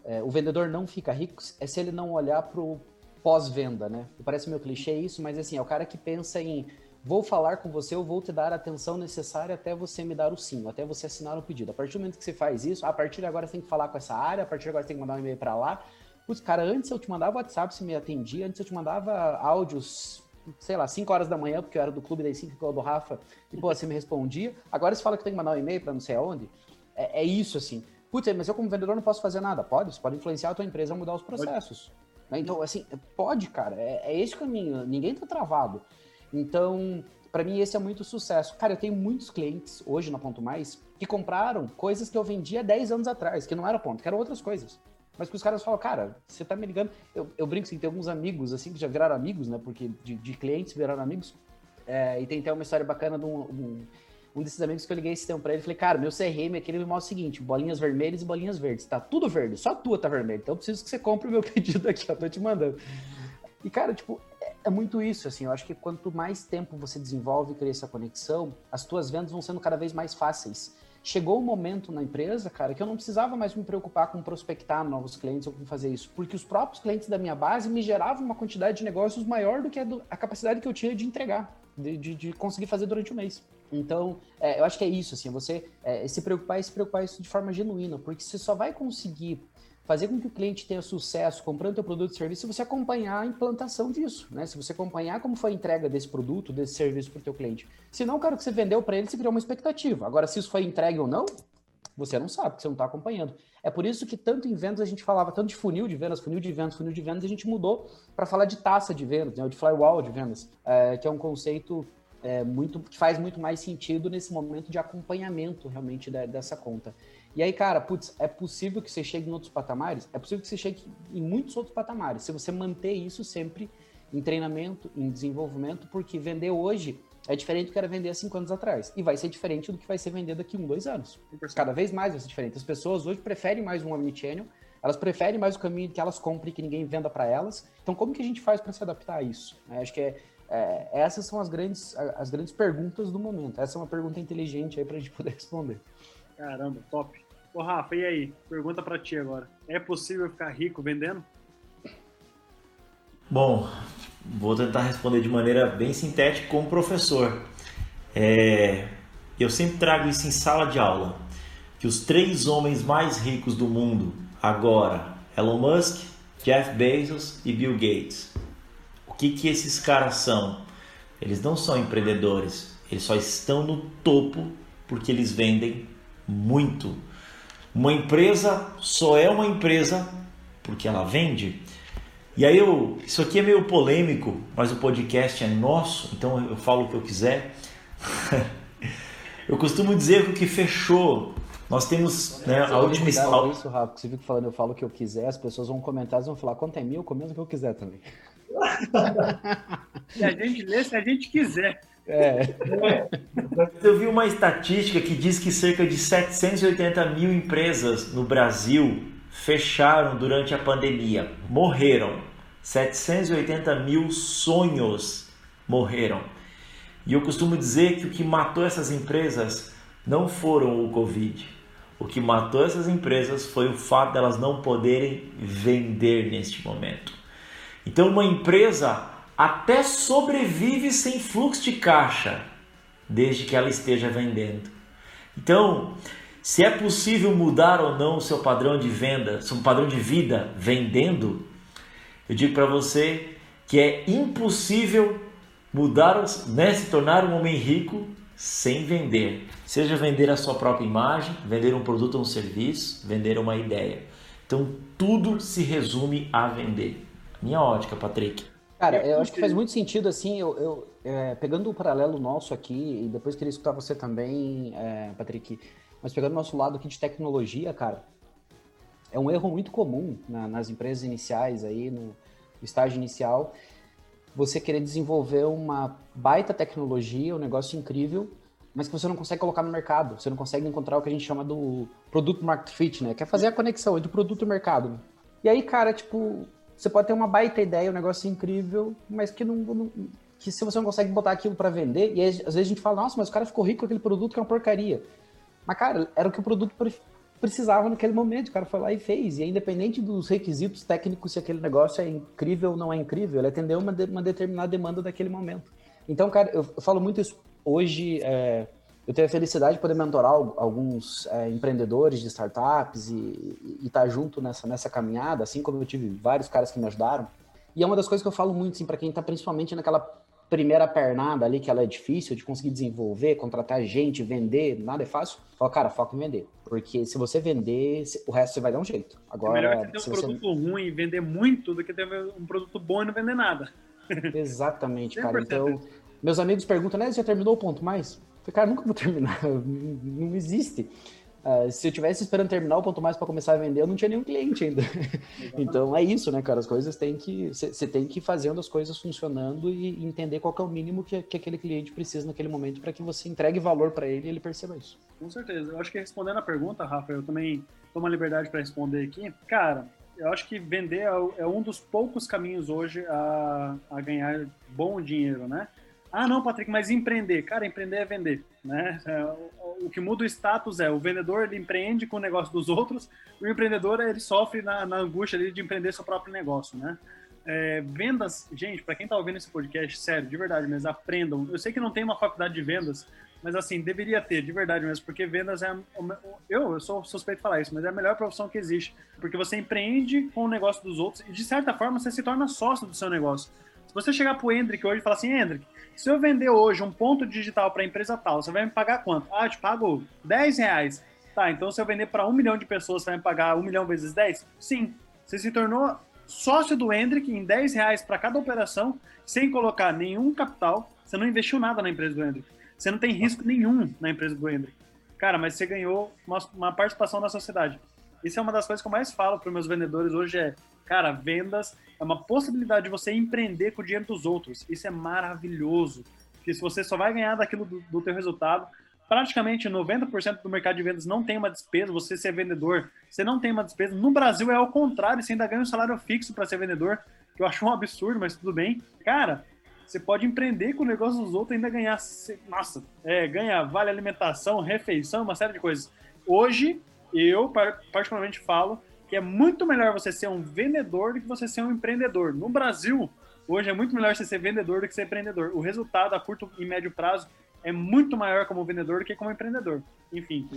é, o vendedor não fica rico é se ele não olhar para o pós-venda, né? Parece meio clichê isso, mas assim, é o cara que pensa em vou falar com você, eu vou te dar a atenção necessária até você me dar o sim, até você assinar o pedido. A partir do momento que você faz isso, a partir de agora você tem que falar com essa área, a partir de agora você tem que mandar um e-mail para lá, Putz, cara, antes eu te mandava WhatsApp, se me atendia, antes eu te mandava áudios, sei lá, 5 horas da manhã, porque eu era do clube das 5 igual do Rafa, e pô, você me respondia. Agora você fala que tem que mandar um e-mail para não sei aonde. É, é, isso, assim. Putz, mas eu como vendedor não posso fazer nada. Pode, você pode influenciar a tua empresa a mudar os processos. Né? Então, assim, pode, cara, é, é esse o caminho. Ninguém tá travado. Então, para mim, esse é muito sucesso. Cara, eu tenho muitos clientes hoje na Ponto Mais que compraram coisas que eu vendia 10 anos atrás, que não era ponto, que eram outras coisas. Mas que os caras falam, cara, você tá me ligando. Eu, eu brinco assim, tem alguns amigos assim que já viraram amigos, né? Porque de, de clientes viraram amigos. É, e tem até uma história bacana de um, um, um, desses amigos que eu liguei esse tempo pra ele. Falei, cara, meu CRM aqui ele me mostra o seguinte: bolinhas vermelhas e bolinhas verdes. Tá tudo verde, só a tua tá vermelha. Então eu preciso que você compre o meu pedido aqui, ó, tô te mandando. E, cara, tipo, é, é muito isso, assim. Eu acho que quanto mais tempo você desenvolve e cria essa conexão, as tuas vendas vão sendo cada vez mais fáceis chegou um momento na empresa, cara, que eu não precisava mais me preocupar com prospectar novos clientes ou com fazer isso, porque os próprios clientes da minha base me geravam uma quantidade de negócios maior do que a, do, a capacidade que eu tinha de entregar, de, de, de, conseguir fazer durante o mês. Então, é, eu acho que é isso, assim, você é, se preocupar e se preocupar isso de forma genuína, porque você só vai conseguir fazer com que o cliente tenha sucesso comprando teu produto e serviço se você acompanhar a implantação disso, né? Se você acompanhar como foi a entrega desse produto, desse serviço para o teu cliente. Se não, cara, que você vendeu para ele, você criou uma expectativa. Agora, se isso foi entregue ou não, você não sabe, porque você não está acompanhando. É por isso que tanto em vendas a gente falava tanto de funil de vendas, funil de vendas, funil de vendas, a gente mudou para falar de taça de vendas, né? de flywall de vendas, é, que é um conceito é, muito que faz muito mais sentido nesse momento de acompanhamento realmente da, dessa conta. E aí, cara, putz, é possível que você chegue em outros patamares? É possível que você chegue em muitos outros patamares, se você manter isso sempre em treinamento, em desenvolvimento, porque vender hoje é diferente do que era vender há cinco anos atrás. E vai ser diferente do que vai ser vender daqui a um, dois anos. Cada vez mais vai ser diferente. As pessoas hoje preferem mais um omnichannel, elas preferem mais o caminho que elas comprem que ninguém venda para elas. Então, como que a gente faz para se adaptar a isso? É, acho que é, é, essas são as grandes, as grandes perguntas do momento. Essa é uma pergunta inteligente aí para a gente poder responder. Caramba, top. Ô, Rafa, e aí? Pergunta para ti agora. É possível ficar rico vendendo? Bom, vou tentar responder de maneira bem sintética como professor. É, eu sempre trago isso em sala de aula, que os três homens mais ricos do mundo agora, Elon Musk, Jeff Bezos e Bill Gates. O que que esses caras são? Eles não são empreendedores, eles só estão no topo porque eles vendem muito uma empresa só é uma empresa porque ela vende. E aí eu, isso aqui é meio polêmico, mas o podcast é nosso, então eu falo o que eu quiser. eu costumo dizer que o que fechou, nós temos né, a última história. isso, Rafa, você fica falando, eu falo o que eu quiser, as pessoas vão comentar, eles vão falar quanto é mil, eu comento o que eu quiser também. se a gente lê, se a gente quiser. É. Eu vi uma estatística que diz que cerca de 780 mil empresas no Brasil fecharam durante a pandemia, morreram. 780 mil sonhos morreram. E eu costumo dizer que o que matou essas empresas não foram o Covid. O que matou essas empresas foi o fato delas não poderem vender neste momento. Então, uma empresa até sobrevive sem fluxo de caixa, desde que ela esteja vendendo. Então, se é possível mudar ou não o seu padrão de venda, seu padrão de vida vendendo, eu digo para você que é impossível mudar, né, se tornar um homem rico sem vender. Seja vender a sua própria imagem, vender um produto ou um serviço, vender uma ideia. Então tudo se resume a vender. Minha ótica, Patrick. Cara, eu acho que faz muito sentido, assim, eu, eu é, pegando o paralelo nosso aqui, e depois queria escutar você também, é, Patrick, mas pegando o nosso lado aqui de tecnologia, cara, é um erro muito comum na, nas empresas iniciais aí, no estágio inicial, você querer desenvolver uma baita tecnologia, um negócio incrível, mas que você não consegue colocar no mercado, você não consegue encontrar o que a gente chama do produto market fit, né? Que é fazer a conexão entre o produto e o mercado. E aí, cara, tipo, você pode ter uma baita ideia, um negócio incrível, mas que não, não que se você não consegue botar aquilo para vender, e aí, às vezes a gente fala, nossa, mas o cara ficou rico com aquele produto que é uma porcaria. Mas, cara, era o que o produto precisava naquele momento, o cara foi lá e fez. E é independente dos requisitos técnicos, se aquele negócio é incrível ou não é incrível, ele atendeu uma, de, uma determinada demanda daquele momento. Então, cara, eu, eu falo muito isso hoje. É, eu tenho a felicidade de poder mentorar alguns é, empreendedores de startups e estar tá junto nessa, nessa caminhada, assim como eu tive vários caras que me ajudaram. E é uma das coisas que eu falo muito, assim, para quem está principalmente naquela primeira pernada ali, que ela é difícil de conseguir desenvolver, contratar gente, vender, nada é fácil. Fala, cara, foca em vender. Porque se você vender, o resto você vai dar um jeito. Agora, é melhor você ter um produto você... ruim e vender muito do que ter um produto bom e não vender nada. Exatamente, cara. Então, meus amigos perguntam, né, já terminou o ponto mais? Cara, nunca vou terminar, não existe. Uh, se eu tivesse esperando terminar o ponto mais para começar a vender, eu não tinha nenhum cliente ainda. então é isso, né, cara? As coisas têm que. Você tem que ir fazendo as coisas funcionando e entender qual é o mínimo que, que aquele cliente precisa naquele momento para que você entregue valor para ele e ele perceba isso. Com certeza. Eu acho que respondendo a pergunta, Rafa, eu também tomo a liberdade para responder aqui. Cara, eu acho que vender é, é um dos poucos caminhos hoje a, a ganhar bom dinheiro, né? Ah, não, Patrick, mas empreender. Cara, empreender é vender, né? É, o, o, que muda o status é o vendedor ele empreende com o negócio dos outros, o empreendedor ele sofre na, na angústia de empreender seu próprio negócio, né? É, vendas, gente, para quem tá ouvindo esse podcast, sério, de verdade mesmo, aprendam. Eu sei que não tem uma faculdade de vendas, mas assim, deveria ter, de verdade mesmo, porque vendas é. Eu, eu sou suspeito de falar isso, mas é a melhor profissão que existe. Porque você empreende com o negócio dos outros e, de certa forma, você se torna sócio do seu negócio. Se você chegar pro Hendrick hoje e falar assim, Hendrick, se eu vender hoje um ponto digital para a empresa tal, você vai me pagar quanto? Ah, eu te pago 10 reais. Tá, então se eu vender para um milhão de pessoas, você vai me pagar um milhão vezes 10? Sim. Você se tornou sócio do Hendrick em 10 reais para cada operação, sem colocar nenhum capital. Você não investiu nada na empresa do Hendrick. Você não tem risco nenhum na empresa do Hendrick. Cara, mas você ganhou uma, uma participação na sociedade. Isso é uma das coisas que eu mais falo para meus vendedores hoje é, cara, vendas é uma possibilidade de você empreender com o dinheiro dos outros. Isso é maravilhoso. Porque se você só vai ganhar daquilo do, do teu resultado, praticamente 90% do mercado de vendas não tem uma despesa, você ser vendedor, você não tem uma despesa. No Brasil é ao contrário, você ainda ganha um salário fixo para ser vendedor, que eu acho um absurdo, mas tudo bem. Cara, você pode empreender com o negócio dos outros e ainda ganhar, nossa, é, ganha vale alimentação, refeição, uma série de coisas. Hoje, eu particularmente falo que é muito melhor você ser um vendedor do que você ser um empreendedor. No Brasil, hoje é muito melhor você ser vendedor do que ser empreendedor. O resultado a curto e médio prazo é muito maior como vendedor do que como empreendedor. Enfim.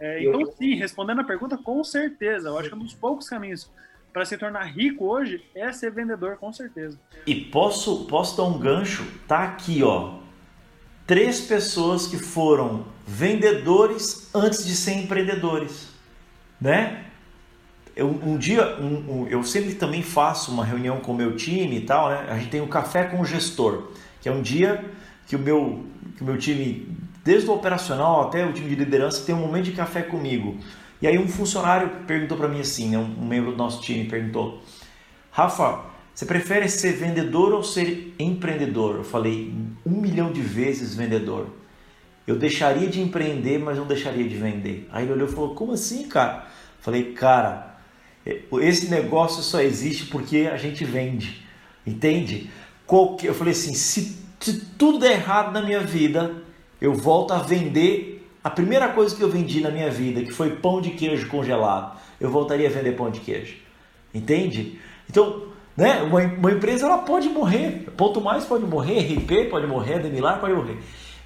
É, então, sim, respondendo a pergunta, com certeza. Eu acho que é um dos poucos caminhos para se tornar rico hoje é ser vendedor, com certeza. E posso, posso dar um gancho? Tá aqui, ó. Três pessoas que foram vendedores antes de ser empreendedores, né? Eu, um dia, um, um, eu sempre também faço uma reunião com o meu time e tal, né? A gente tem o um café com o gestor, que é um dia que o meu, que o meu time, desde o operacional até o time de liderança, tem um momento de café comigo. E aí um funcionário perguntou para mim assim, né? um, membro do nosso time perguntou, Rafa, você prefere ser vendedor ou ser empreendedor? Eu falei, um milhão de vezes vendedor. Eu deixaria de empreender, mas não deixaria de vender. Aí ele olhou e falou, como assim, cara? Falei, cara, esse negócio só existe porque a gente vende, entende? Qualquer, eu falei assim, se, se tudo der errado na minha vida, eu volto a vender a primeira coisa que eu vendi na minha vida, que foi pão de queijo congelado, eu voltaria a vender pão de queijo, entende? Então, né, uma, uma empresa ela pode morrer, ponto mais pode morrer, RP pode morrer, Demilar pode morrer,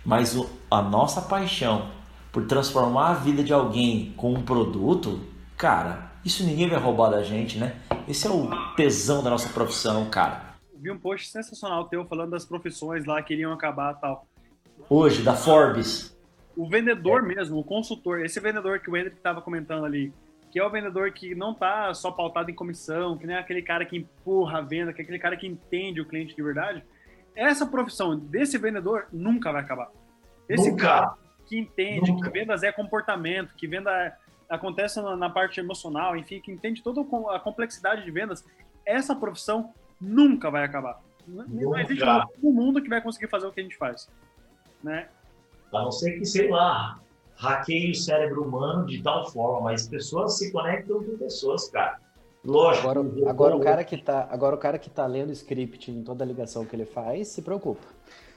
mas o, a nossa paixão por transformar a vida de alguém com um produto, cara, isso ninguém vai roubar da gente, né? Esse é o tesão da nossa profissão, cara. Vi um post sensacional teu falando das profissões lá que iriam acabar tal. Hoje, da Forbes. O vendedor é. mesmo, o consultor, esse vendedor que o Hendrick estava comentando ali, que é o vendedor que não tá só pautado em comissão, que nem é aquele cara que empurra a venda, que é aquele cara que entende o cliente de verdade, essa profissão desse vendedor nunca vai acabar. Esse Nunca. cara que entende Nunca. que vendas é comportamento, que venda acontece na, na parte emocional, enfim, que entende toda a complexidade de vendas, essa profissão nunca vai acabar. Não, não existe um mundo que vai conseguir fazer o que a gente faz. Né? A não ser que, sei lá, hackeie o cérebro humano de tal forma, mas pessoas se conectam com pessoas, cara. Lógico. Agora, agora, o cara que tá, agora o cara que tá lendo o script em toda a ligação que ele faz, se preocupa.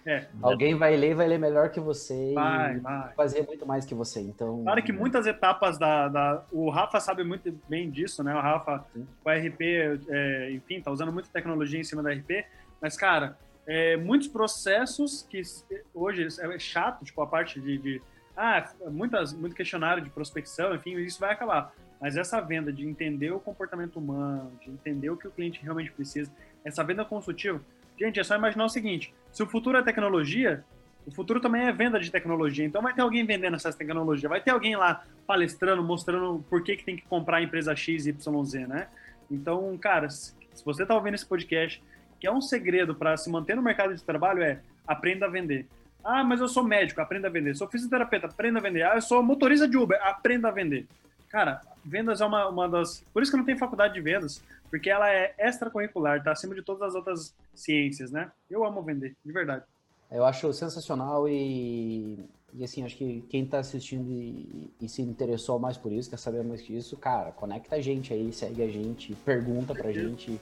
É. Alguém vai ler, vai ler melhor que você Vai, e vai. fazer muito mais que você. Então, Claro que muitas etapas da, da- O Rafa sabe muito bem disso, né? O Rafa, Sim. o RP, é, enfim, tá usando muita tecnologia em cima da RP, mas, cara, é, muitos processos que s- hoje é chato, tipo a parte de. de ah, muitas, muito questionário de prospecção, enfim, isso vai acabar. Mas essa venda de entender o comportamento humano, de entender o que o cliente realmente precisa, essa venda consultiva, gente, é só imaginar o seguinte: se o futuro é tecnologia, o futuro também é venda de tecnologia. Então vai ter alguém vendendo essas tecnologias, vai ter alguém lá palestrando, mostrando por que, que tem que comprar a empresa X, Y, Z, né? Então, cara, se você está ouvindo esse podcast, que é um segredo para se manter no mercado de trabalho é aprenda a vender. Ah, mas eu sou médico, aprenda a vender. Sou fisioterapeuta, aprenda a vender. Ah, eu sou motorista de Uber, aprenda a vender. Cara, vendas é uma, uma das. Por isso que não tenho faculdade de vendas, porque ela é extracurricular, tá acima de todas as outras ciências, né? Eu amo vender, de verdade. eu acho sensacional e, e assim, acho que quem tá assistindo e, e se interessou mais por isso, quer saber mais disso, cara, conecta a gente aí, segue a gente, pergunta pra gente.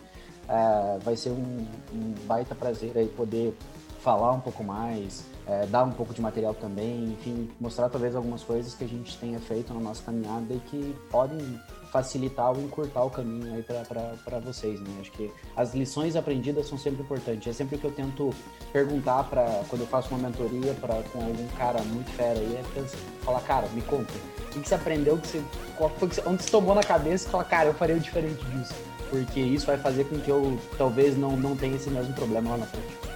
É, vai ser um, um baita prazer aí poder falar um pouco mais, é, dar um pouco de material também, enfim, mostrar talvez algumas coisas que a gente tenha feito na nossa caminhada e que podem facilitar ou encurtar o caminho aí para vocês, né? Acho que as lições aprendidas são sempre importantes. É sempre o que eu tento perguntar para quando eu faço uma mentoria para com algum cara muito fera aí, é pensa- falar, cara, me conta, o que, você aprendeu, que você, qual foi onde você tomou na cabeça e falar, cara, eu faria o diferente disso, porque isso vai fazer com que eu talvez não, não tenha esse mesmo problema lá na frente.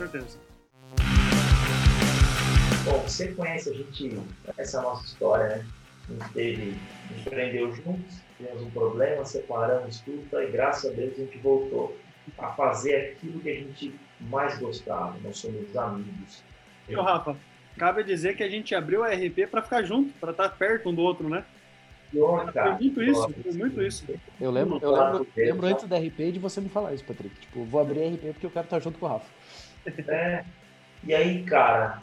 Com certeza. Bom, você conhece a gente, essa é a nossa história, né? A gente teve, a gente aprendeu juntos, tivemos um problema, separamos tudo, tá? e graças a Deus a gente voltou a fazer aquilo que a gente mais gostava. Nós somos amigos. E o Rafa, cabe dizer que a gente abriu a RP para ficar junto, para estar perto um do outro, né? Foi muito isso, foi muito isso. Eu lembro, eu lembro, lembro tá? antes da RP de você me falar isso, Patrick. Tipo, vou abrir a RP porque eu quero estar junto com o Rafa. É. E aí, cara,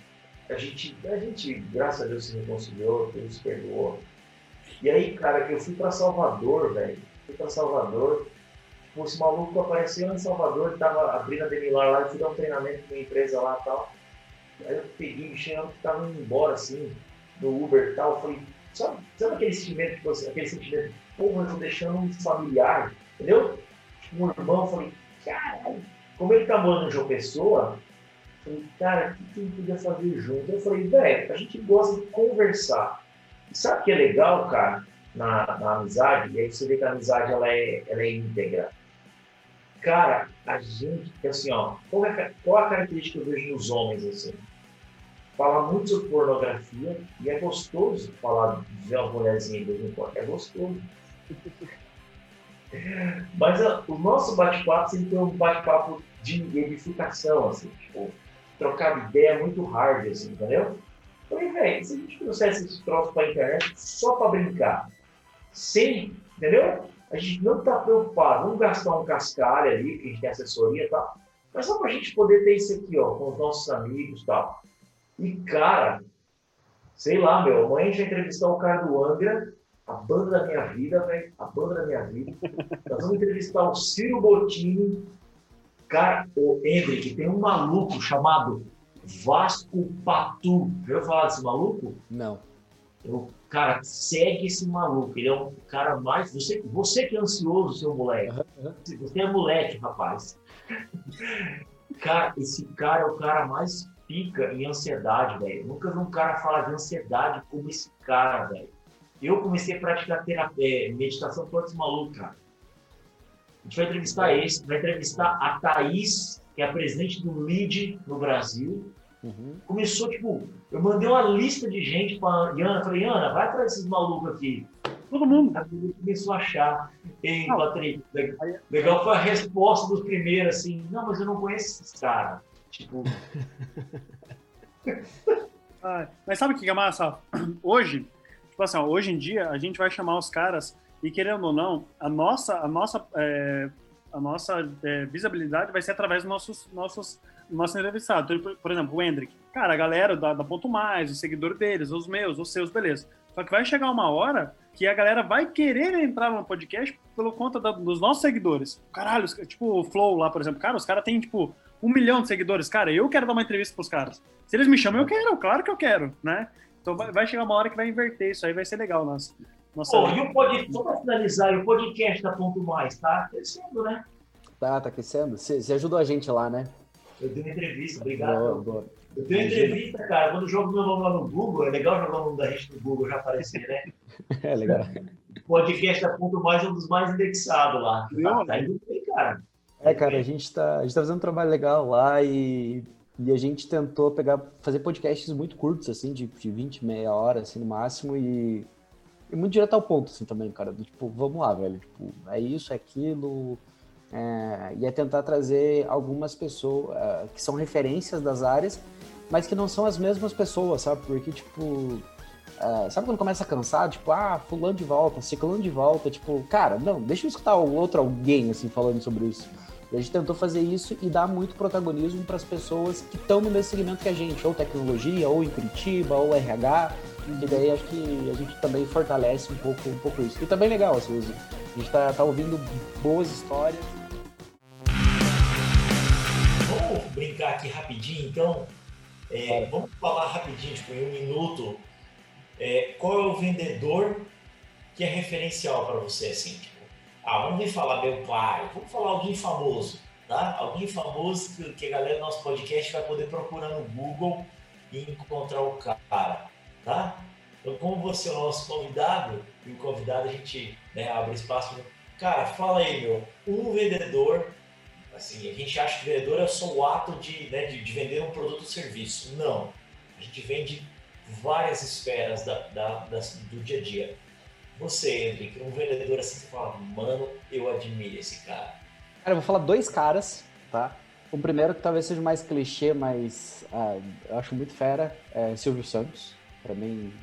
a gente, a gente, graças a Deus, se reconciliou, Deus perdoou. E aí, cara, eu fui pra Salvador, velho. Fui pra Salvador. Tipo, esse maluco apareceu em Salvador, ele tava abrindo a Demilar lá, eu fui dar um treinamento com uma empresa lá e tal. Aí eu peguei, chegando que tava indo embora, assim, no Uber e tal. Falei, sabe, sabe aquele sentimento que você, aquele sentimento, mas eu tô deixando um familiar, entendeu? Tipo, um irmão, falei, caralho, como ele tá morando em João Pessoa, Falei, cara, o que que a gente podia fazer junto? Eu falei, velho, a gente gosta de conversar. E sabe o que é legal, cara, na, na amizade? E aí você vê que a amizade ela é, ela é íntegra. Cara, a gente, assim, ó, qual é, qual a característica que eu vejo nos homens, assim? Fala muito sobre pornografia e é gostoso falar de uma mulherzinha de vez em quando, é gostoso. Mas a- o nosso bate-papo sempre foi um bate-papo de edificação, assim, tipo, trocar ideia muito hard, assim, entendeu? Falei, velho, se a gente trouxesse esse troço pra internet só pra brincar, sem, entendeu? A gente não tá preocupado, vamos gastar um cascalho ali, que a gente tem assessoria e tal, mas só pra gente poder ter isso aqui, ó, com os nossos amigos e tal. E, cara, sei lá, meu, amanhã a gente vai entrevistar o cara do Angra, a banda da minha vida, velho, a banda da minha vida. Nós vamos entrevistar o Ciro Bottini, cara, o Hendrick, tem um maluco chamado Vasco Patu. Já ouviu falar desse maluco? Não. Eu, cara, segue esse maluco. Ele é um cara mais. Você, você que é ansioso, seu moleque. Você é moleque, rapaz. Cara, esse cara é o cara mais pica em ansiedade, velho. Nunca vi um cara falar de ansiedade como esse cara, velho. Eu comecei a praticar terapia, meditação com esse maluco, cara. A gente vai entrevistar esse, vai entrevistar a Thaís, que é a presidente do LEAD no Brasil Uhum. começou, tipo, eu mandei uma lista de gente pra Ana, falei, Ana, vai atrás desses malucos aqui. Todo mundo. Começou a achar. Ei, Patrick, legal foi a resposta dos primeiros, assim, não, mas eu não conheço esses caras. Tipo. ah, mas sabe o que é massa? Hoje, tipo assim, hoje em dia, a gente vai chamar os caras e querendo ou não, a nossa, a nossa, é, a nossa é, visibilidade vai ser através dos nossos, nossos, nossos entrevistados. Então, por, por, exemplo, o Hendrick. Cara, a galera da, da Ponto Mais, os seguidores deles, os meus, os seus, beleza. Só que vai chegar uma hora que a galera vai querer entrar no podcast pelo conta da, dos nossos seguidores. Caralho, tipo o Flow lá, por exemplo. Cara, os caras têm, tipo, um milhão de seguidores. Cara, eu quero dar uma entrevista pros caras. Se eles me chamam, eu quero, claro que eu quero, né? Então vai, vai chegar uma hora que vai inverter isso aí, vai ser legal, nossa. nossa oh, e o podcast, só para finalizar, o podcast da Ponto Mais tá crescendo, né? Tá, tá crescendo. Você ajudou a gente lá, né? Eu dei uma entrevista, obrigado. Boa, boa. Eu tenho entrevista, cara, quando eu jogo meu nome lá no Google, é legal jogar o nome da gente no Google já aparecer, né? É legal. O podcast da Ponto Mais é um dos mais indexados lá. Tá, tá indo bem, cara. É, cara, a gente tá, a gente tá fazendo um trabalho legal lá e, e a gente tentou pegar, fazer podcasts muito curtos, assim, de, de 20, meia hora, assim, no máximo, e, e muito direto ao ponto, assim, também, cara. Do, tipo, vamos lá, velho, tipo, é isso, é aquilo, é, e é tentar trazer algumas pessoas é, que são referências das áreas, mas que não são as mesmas pessoas, sabe? Porque, tipo, é, sabe quando começa a cansar? Tipo, ah, fulano de volta, ciclano de volta. Tipo, cara, não, deixa eu escutar outro alguém, assim, falando sobre isso. E a gente tentou fazer isso e dar muito protagonismo para as pessoas que estão no mesmo segmento que a gente, ou tecnologia, ou em Curitiba, ou RH. E daí acho que a gente também fortalece um pouco, um pouco isso. E também legal, assim, a gente tá, tá ouvindo boas histórias. Vamos brincar aqui rapidinho, então. É, vamos falar rapidinho, tipo, em um minuto. É, qual é o vendedor que é referencial para você, assim? Ah, vamos falar meu pai, vamos falar alguém famoso, tá? Alguém famoso que, que a galera do nosso podcast vai poder procurar no Google e encontrar o cara, tá? Então, como você é o nosso convidado, e o convidado a gente né, abre espaço. Cara, fala aí, meu, um vendedor, assim, a gente acha que vendedor é só o ato de, né, de, de vender um produto ou serviço. Não. A gente vende várias esferas da, da, do dia a dia você, Henrique, um vendedor assim, você fala, mano, eu admiro esse cara. Cara, eu vou falar dois caras, tá? O primeiro que talvez seja mais clichê, mas ah, eu acho muito fera, é Silvio Santos. Pra mim,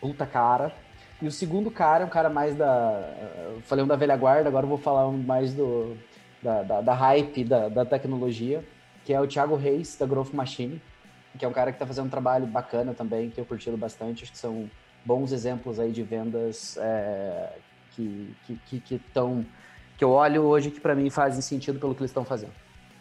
puta cara. E o segundo cara é um cara mais da. Eu falei um da velha guarda, agora eu vou falar um mais do, da, da, da hype da, da tecnologia, que é o Thiago Reis, da Growth Machine, que é um cara que está fazendo um trabalho bacana também, que eu curtido bastante. Acho que são bons exemplos aí de vendas é, que, que, que, tão, que eu olho hoje que para mim fazem sentido pelo que eles estão fazendo.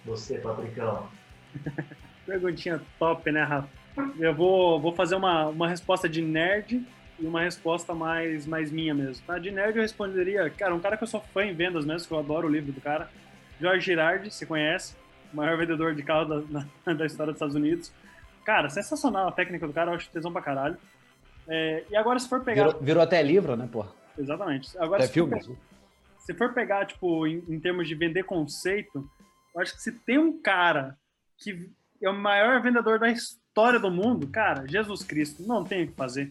Você, Patricão. Perguntinha top, né, Rafa? Eu vou, vou fazer uma, uma resposta de nerd e uma resposta mais, mais minha mesmo. Tá? De nerd eu responderia, cara, um cara que eu sou fã em vendas mesmo, que eu adoro o livro do cara, George Girardi, você conhece, o maior vendedor de carro da, na, da história dos Estados Unidos. Cara, sensacional a técnica do cara, eu acho tesão pra caralho. É, e agora, se for pegar. Virou, virou até livro, né, pô? Exatamente. Agora, até se filme. For, se for pegar, tipo, em, em, termos de vender conceito, eu acho que se tem um cara que é o maior vendedor da história do mundo, cara, Jesus Cristo, não tem o que fazer.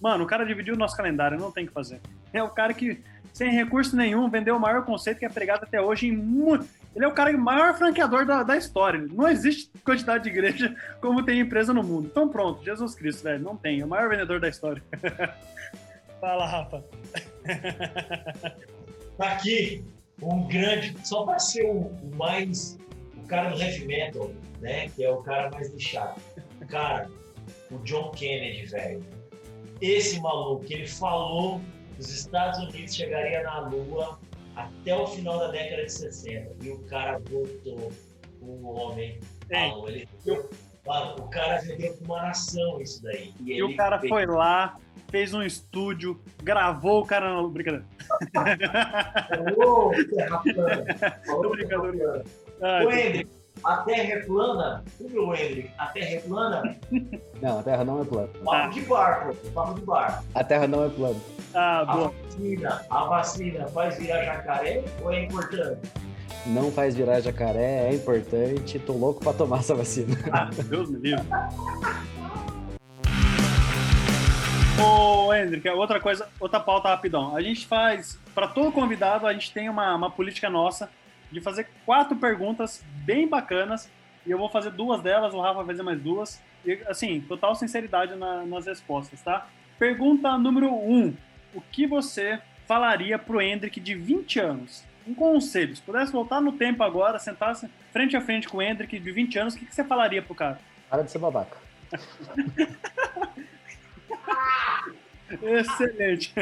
Mano, o cara dividiu o nosso calendário, não tem o que fazer. É o cara que, sem recurso nenhum, vendeu o maior conceito que é pregado até hoje em muito ele é o cara maior franqueador da, da história. Não existe quantidade de igreja como tem empresa no mundo. Então pronto, Jesus Cristo, velho, não tem. É o maior vendedor da história. Fala, Rafa. Tá aqui um grande, só para ser o, mais, o cara do heavy metal, né? Que é o cara mais lixado. Cara, o John Kennedy, velho. Esse maluco, ele falou que os Estados Unidos chegaria na Lua até o final da década de 60. E o cara voltou um homem. Falou, ele, mano, o cara vendeu com uma nação isso daí. E, e o cara fez... foi lá, fez um estúdio, gravou o cara na. Brincadeira. Ô, terra plana. Falou, brincadeira. Ô, Hendrick, a Terra é plana? Viu, Hendrick? A Terra é plana? Não, a Terra não é plana. Papo de barco, papo de barco. A Terra não é plana. Ah, a boa. Vacina, a vacina faz virar jacaré ou é importante? Não faz virar jacaré, é importante. Tô louco pra tomar essa vacina. Ah, Deus me livre. Ô, Hendrick, outra coisa, outra pauta rapidão. A gente faz, para todo convidado, a gente tem uma, uma política nossa de fazer quatro perguntas bem bacanas e eu vou fazer duas delas, o Rafa vai fazer mais duas. E, assim, total sinceridade na, nas respostas, tá? Pergunta número um. O que você falaria pro Hendrick de 20 anos? Um conselho. Se pudesse voltar no tempo agora, sentar-se frente a frente com o Hendrick de 20 anos, o que, que você falaria pro cara? Para de ser babaca. Excelente.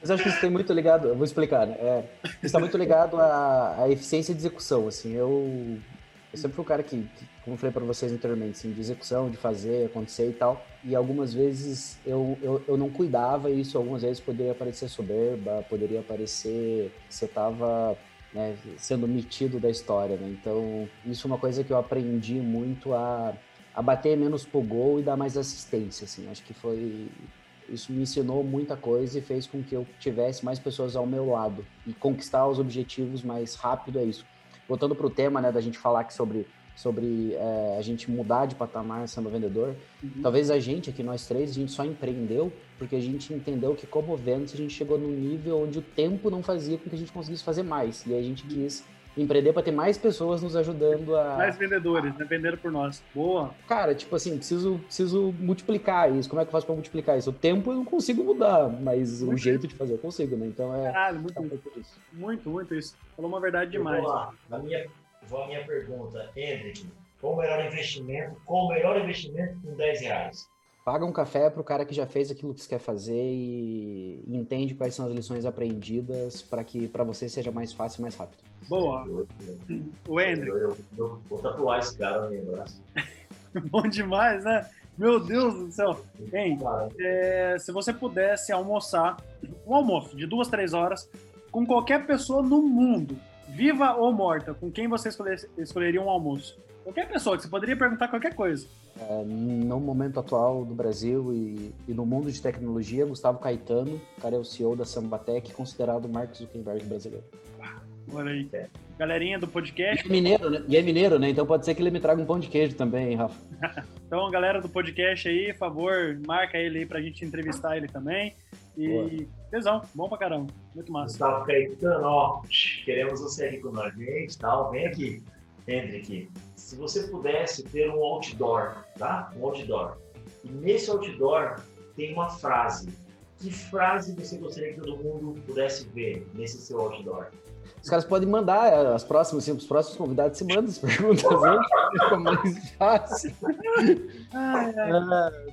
Mas acho que isso tem muito ligado, eu vou explicar, né? É, isso está muito ligado à, à, eficiência de execução, assim, eu, eu sempre fui um cara que, que como falei para vocês anteriormente, assim, de execução, de fazer, acontecer e tal, e algumas vezes eu, eu, eu não cuidava e isso algumas vezes poderia parecer soberba, poderia parecer que você estava né, sendo metido da história, né? Então, isso é uma coisa que eu aprendi muito a, a bater menos pro gol e dar mais assistência, assim, acho que foi isso me ensinou muita coisa e fez com que eu tivesse mais pessoas ao meu lado e conquistar os objetivos mais rápido é isso. Voltando para o tema, né, da gente falar aqui sobre sobre é, a gente mudar de patamar sendo vendedor. Uhum. Talvez a gente aqui, nós três, a gente só empreendeu porque a gente entendeu que como vendas a gente chegou num nível onde o tempo não fazia com que a gente conseguisse fazer mais. E aí a gente quis empreender para ter mais pessoas nos ajudando a. Mais vendedores, né? Vendendo por nós. Boa. Cara, tipo assim, preciso, preciso multiplicar isso. Como é que eu faço para multiplicar isso? O tempo eu não consigo mudar, mas muito o jeito de fazer eu consigo, né? Então é. Caralho, muito, é um isso. muito, muito isso. Falou uma verdade demais. Vamos lá. Na minha, vou à minha pergunta, Hendrick. Qual o melhor investimento? Qual o melhor investimento com 10 reais? Paga um café para o cara que já fez aquilo que você quer fazer e, entende quais são as lições aprendidas para que para você seja mais fácil e mais rápido. Boa. O Andrew. Eu, eu, vou tatuar esse cara no meu braço. Bom demais, né? Meu Deus do céu. Hein, é, se você pudesse almoçar, um almoço de duas, três horas, com qualquer pessoa no mundo, viva ou morta, com quem você escolher, escolheria um almoço? Qualquer pessoa, que você poderia perguntar qualquer coisa. É, no momento atual do Brasil e, e, no mundo de tecnologia, Gustavo Caetano, cara é o CEO da Sambatec, considerado o Mark Zuckerberg brasileiro. Olha aí. É. Galerinha do podcast. E é mineiro, né? E é mineiro, né? Então pode ser que ele me traga um pão de queijo também, hein, Rafa? então, galera do podcast aí, por favor, marca ele aí pra gente entrevistar ele também. E tesão, bom pra caramba. Muito massa. Gustavo Caetano, ó, queremos você aqui com a gente, tal. Vem aqui, Hendrick se você pudesse ter um outdoor, tá? Um outdoor. E nesse outdoor tem uma frase. Que frase você gostaria que todo mundo pudesse ver nesse seu outdoor? Os caras podem mandar é, as próximas, assim, os próximos convidados se mandam as perguntas, né? Fica mais fácil.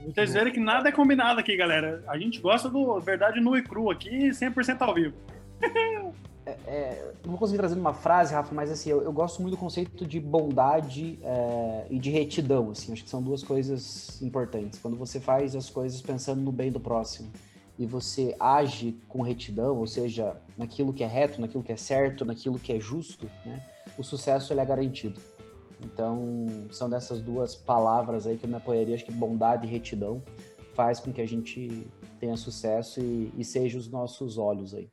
Vocês verem que nada é combinado aqui, galera. A gente gosta do verdade nu e cru aqui, 100% ao vivo. É, é, não vou conseguir trazer uma frase, Rafa, mas assim, eu, eu gosto muito do conceito de bondade é, e de retidão, assim, acho que são duas coisas importantes. Quando você faz as coisas pensando no bem do próximo e você age com retidão, ou seja, naquilo que é reto, naquilo que é certo, naquilo que é justo, né, o sucesso ele é garantido. Então, são dessas duas palavras aí que eu me apoiaria, acho que bondade e retidão faz com que a gente tenha sucesso e, e seja os nossos olhos aí.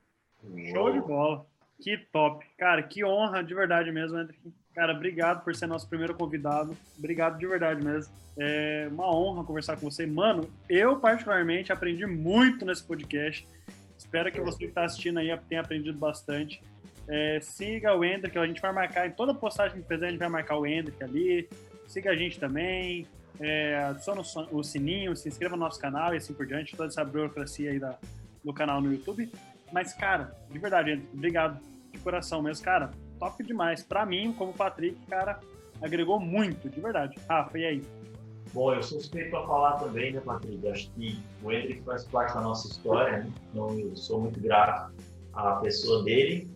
Show de bola. Que top. Cara, que honra de verdade mesmo, Hendrick. Cara, obrigado por ser nosso primeiro convidado. Obrigado de verdade mesmo. É uma honra conversar com você. Mano, eu particularmente aprendi muito nesse podcast. Espero que você que está assistindo aí tenha aprendido bastante. É, siga o Hendrick, a gente vai marcar em toda postagem que fizer, a gente vai marcar o Hendrick ali. Siga a gente também. É, adiciona o sininho, se inscreva no nosso canal e assim por diante. Toda essa burocracia aí da, do canal no YouTube. Mas, cara, de verdade, obrigado de coração mesmo, cara. Top demais. Pra mim, como Patrick, cara, agregou muito, de verdade. Rafa, e aí? Bom, eu sou suspeito para falar também, né, Patrick? Acho que o Hendrick faz parte da nossa história, né? Então, eu sou muito grato à pessoa dele.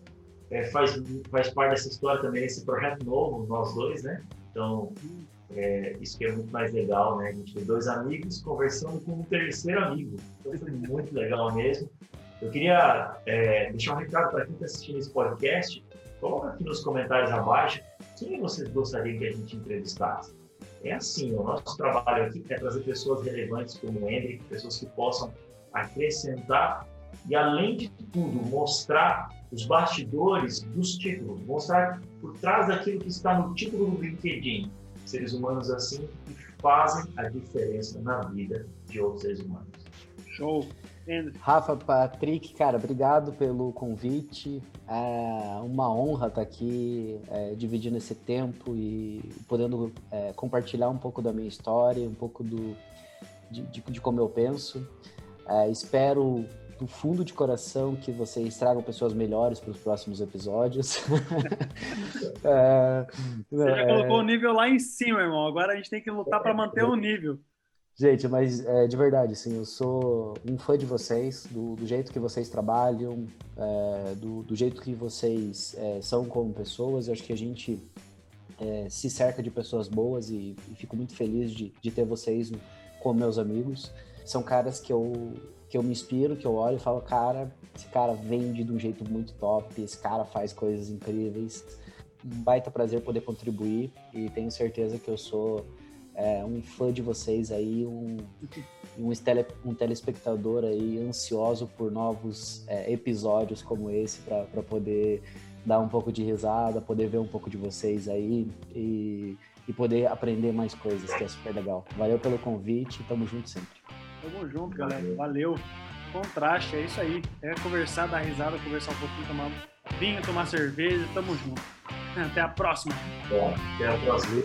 É, faz, faz parte dessa história também esse projeto novo, nós dois, né? Então, é, isso que é muito mais legal, né? A gente tem dois amigos conversando com um terceiro amigo. Então, foi muito legal mesmo. Eu queria é, deixar um recado para quem está assistindo esse podcast. Coloca aqui nos comentários abaixo quem vocês gostariam que a gente entrevistasse. É assim, o nosso trabalho aqui é trazer pessoas relevantes como o Hendrick, pessoas que possam acrescentar e, além de tudo, mostrar os bastidores dos títulos, mostrar por trás daquilo que está no título do LinkedIn. Seres humanos assim que fazem a diferença na vida de outros seres humanos. Show. Rafa, Patrick, cara, obrigado pelo convite. É uma honra estar aqui é, dividindo esse tempo e podendo é, compartilhar um pouco da minha história, um pouco do, de, de, de como eu penso. É, espero do fundo de coração que vocês tragam pessoas melhores para os próximos episódios. é, Você já colocou o nível lá em cima, irmão. Agora a gente tem que lutar para manter o nível. Gente, mas é, de verdade, sim, eu sou um fã de vocês, do, do jeito que vocês trabalham, é, do, do, jeito que vocês é, são como pessoas. Eu acho que a gente é, se cerca de pessoas boas e, e fico muito feliz de, de, ter vocês como meus amigos. São caras que eu, que eu me inspiro, que eu olho e falo, cara, esse cara vende de um jeito muito top, esse cara faz coisas incríveis. Um baita prazer poder contribuir e tenho certeza que eu sou é, um fã de vocês aí, um, um, tele, um telespectador aí ansioso por novos é, episódios como esse para poder dar um pouco de risada, poder ver um pouco de vocês aí e, e poder aprender mais coisas, que é super legal. Valeu pelo convite, tamo junto sempre. Tamo junto, galera. Valeu. Contraste, é isso aí. É conversar, dar risada, conversar um pouquinho, tomar vinho, tomar cerveja, tamo junto. Até a próxima. Bom, até a próxima.